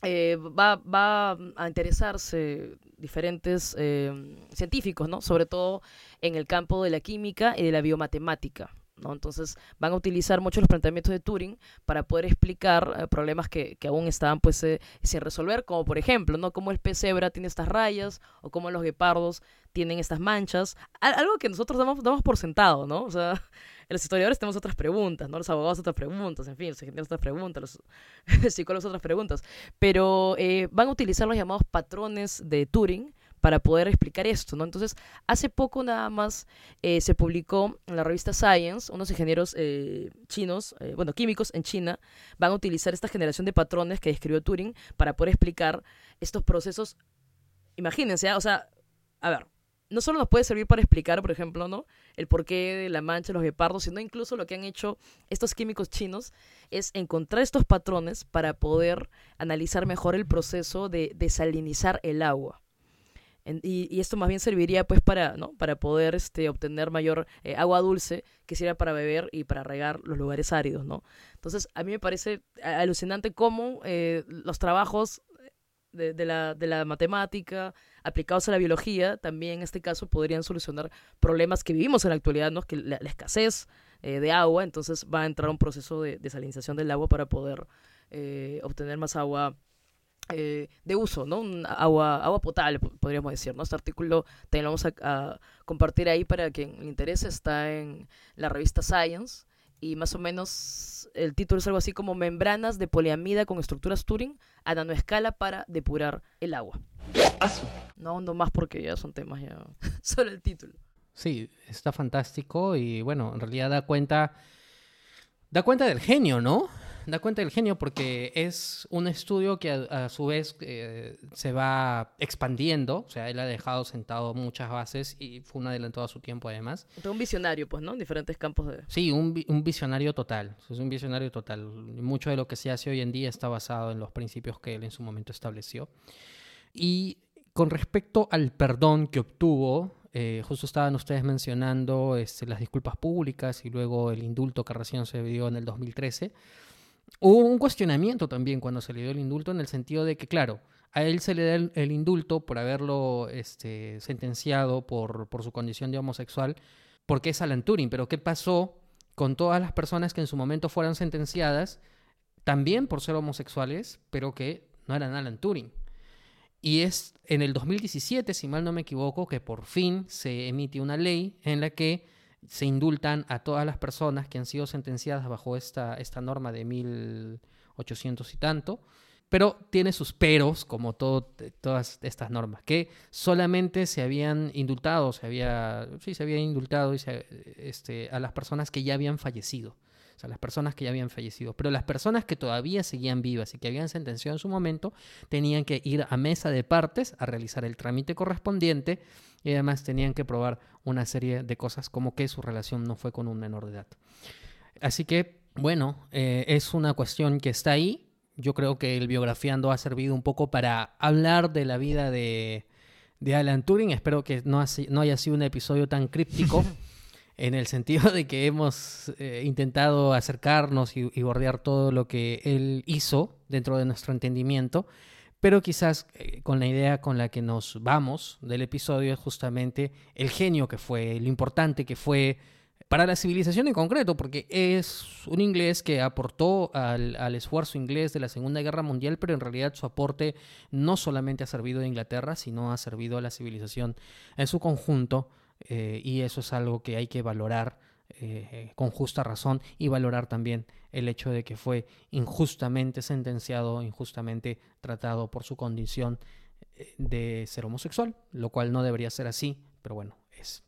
eh, va, va, a interesarse diferentes eh, científicos, ¿no? Sobre todo en el campo de la química y de la biomatemática. ¿no? Entonces van a utilizar mucho los planteamientos de Turing para poder explicar eh, problemas que, que, aún estaban pues sin resolver, como por ejemplo, ¿no? Cómo el pez cebra tiene estas rayas o cómo los guepardos tienen estas manchas. Algo que nosotros damos, damos por sentado, ¿no? O sea, los historiadores tenemos otras preguntas, ¿no? Los abogados otras preguntas, en fin, los ingenieros otras preguntas, los psicólogos otras preguntas. Pero eh, van a utilizar los llamados patrones de Turing para poder explicar esto, ¿no? Entonces, hace poco nada más eh, se publicó en la revista Science, unos ingenieros eh, chinos, bueno, químicos en China, van a utilizar esta generación de patrones que describió Turing para poder explicar estos procesos. Imagínense, ¿ah? o sea, a ver, no solo nos puede servir para explicar, por ejemplo, ¿no? El porqué de la mancha los guepardos, sino incluso lo que han hecho estos químicos chinos es encontrar estos patrones para poder analizar mejor el proceso de desalinizar el agua. y, esto más bien serviría pues para, ¿no? para poder este, obtener mayor eh, agua dulce que sirva para beber y para regar los lugares áridos, ¿no? Entonces, a mí me parece alucinante cómo eh, los trabajos de, la, de la matemática, aplicados a la biología, también en este caso podrían solucionar problemas que vivimos en la actualidad, ¿no? que la, escasez eh, de agua, entonces va a entrar un proceso de desalinización del agua para poder eh, obtener más agua eh, de uso, ¿no? agua, agua potable, podríamos decir, ¿no? Este artículo también lo vamos a, a, compartir ahí para quien le interese, está en la revista Science y más o menos el título es algo así como membranas de poliamida con estructuras Turing a nanoescala para depurar el agua. No no más porque ya son temas ya solo el título. Sí, está fantástico y bueno, en realidad da cuenta da cuenta del genio, ¿no? Da cuenta del genio porque es un estudio que a, su vez eh, se va expandiendo. O sea, él ha dejado sentado muchas bases y fue un adelantado a su tiempo además. un visionario, pues, ¿no? En diferentes campos de... Sí, un, un visionario total. Es un visionario total. Mucho de lo que se hace hoy en día está basado en los principios que él en su momento estableció. Y con respecto al perdón que obtuvo, eh, justo estaban ustedes mencionando este, las disculpas públicas y luego el indulto que recién se dio en el 2013. Hubo un cuestionamiento también cuando se le dio el indulto en el sentido de que, claro, a él se le da el, indulto por haberlo este, sentenciado por, su condición de homosexual, porque es Alan Turing, pero ¿qué pasó con todas las personas que en su momento fueron sentenciadas también por ser homosexuales, pero que no eran Alan Turing? Y es en el 2017, si mal no me equivoco, que por fin se emite una ley en la que se indultan a todas las personas que han sido sentenciadas bajo esta, esta norma de 1800 y tanto, pero tiene sus peros, como todo, todas estas normas, que solamente se habían indultado, se había, sí, se había indultado este, a las personas que ya habían fallecido o sea, las personas que ya habían fallecido. Pero las personas que todavía seguían vivas y que habían sentenciado en su momento, tenían que ir a mesa de partes a realizar el trámite correspondiente y además tenían que probar una serie de cosas como que su relación no fue con un menor de edad. Así que, bueno, eh, es una cuestión que está ahí. Yo creo que el biografiando ha servido un poco para hablar de la vida de, Alan Turing. Espero que no, no haya sido un episodio tan críptico. en el sentido de que hemos eh, intentado acercarnos y, bordear todo lo que él hizo dentro de nuestro entendimiento, pero quizás eh, con la idea con la que nos vamos del episodio es justamente el genio que fue, lo importante que fue para la civilización en concreto, porque es un inglés que aportó al, al, esfuerzo inglés de la Segunda Guerra Mundial, pero en realidad su aporte no solamente ha servido a Inglaterra, sino ha servido a la civilización en su conjunto eh, y eso es algo que hay que valorar eh, con justa razón y valorar también el hecho de que fue injustamente sentenciado, injustamente tratado por su condición eh, de ser homosexual, lo cual no debería ser así, pero bueno, es.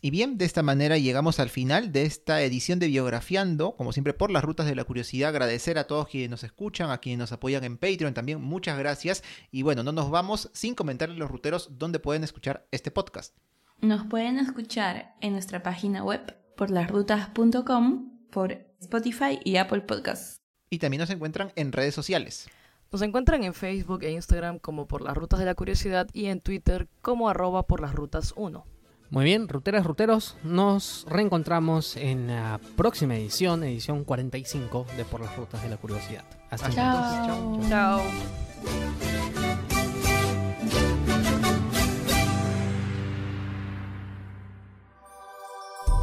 Y bien, de esta manera llegamos al final de esta edición de Biografiando, como siempre por las rutas de la curiosidad, agradecer a todos quienes nos escuchan, a quienes nos apoyan en Patreon también, muchas gracias. Y bueno, no nos vamos sin comentarles los ruteros donde pueden escuchar este podcast. Nos pueden escuchar en nuestra página web por lasrutas.com, por Spotify y Apple Podcasts. Y también nos encuentran en redes sociales. Nos encuentran en Facebook e Instagram como por las rutas de la curiosidad y en Twitter como arroba por las rutas 1. Muy bien, ruteras, ruteros, nos reencontramos en la próxima edición, edición 45 de Por las Rutas de la Curiosidad. Hasta entonces. Chao.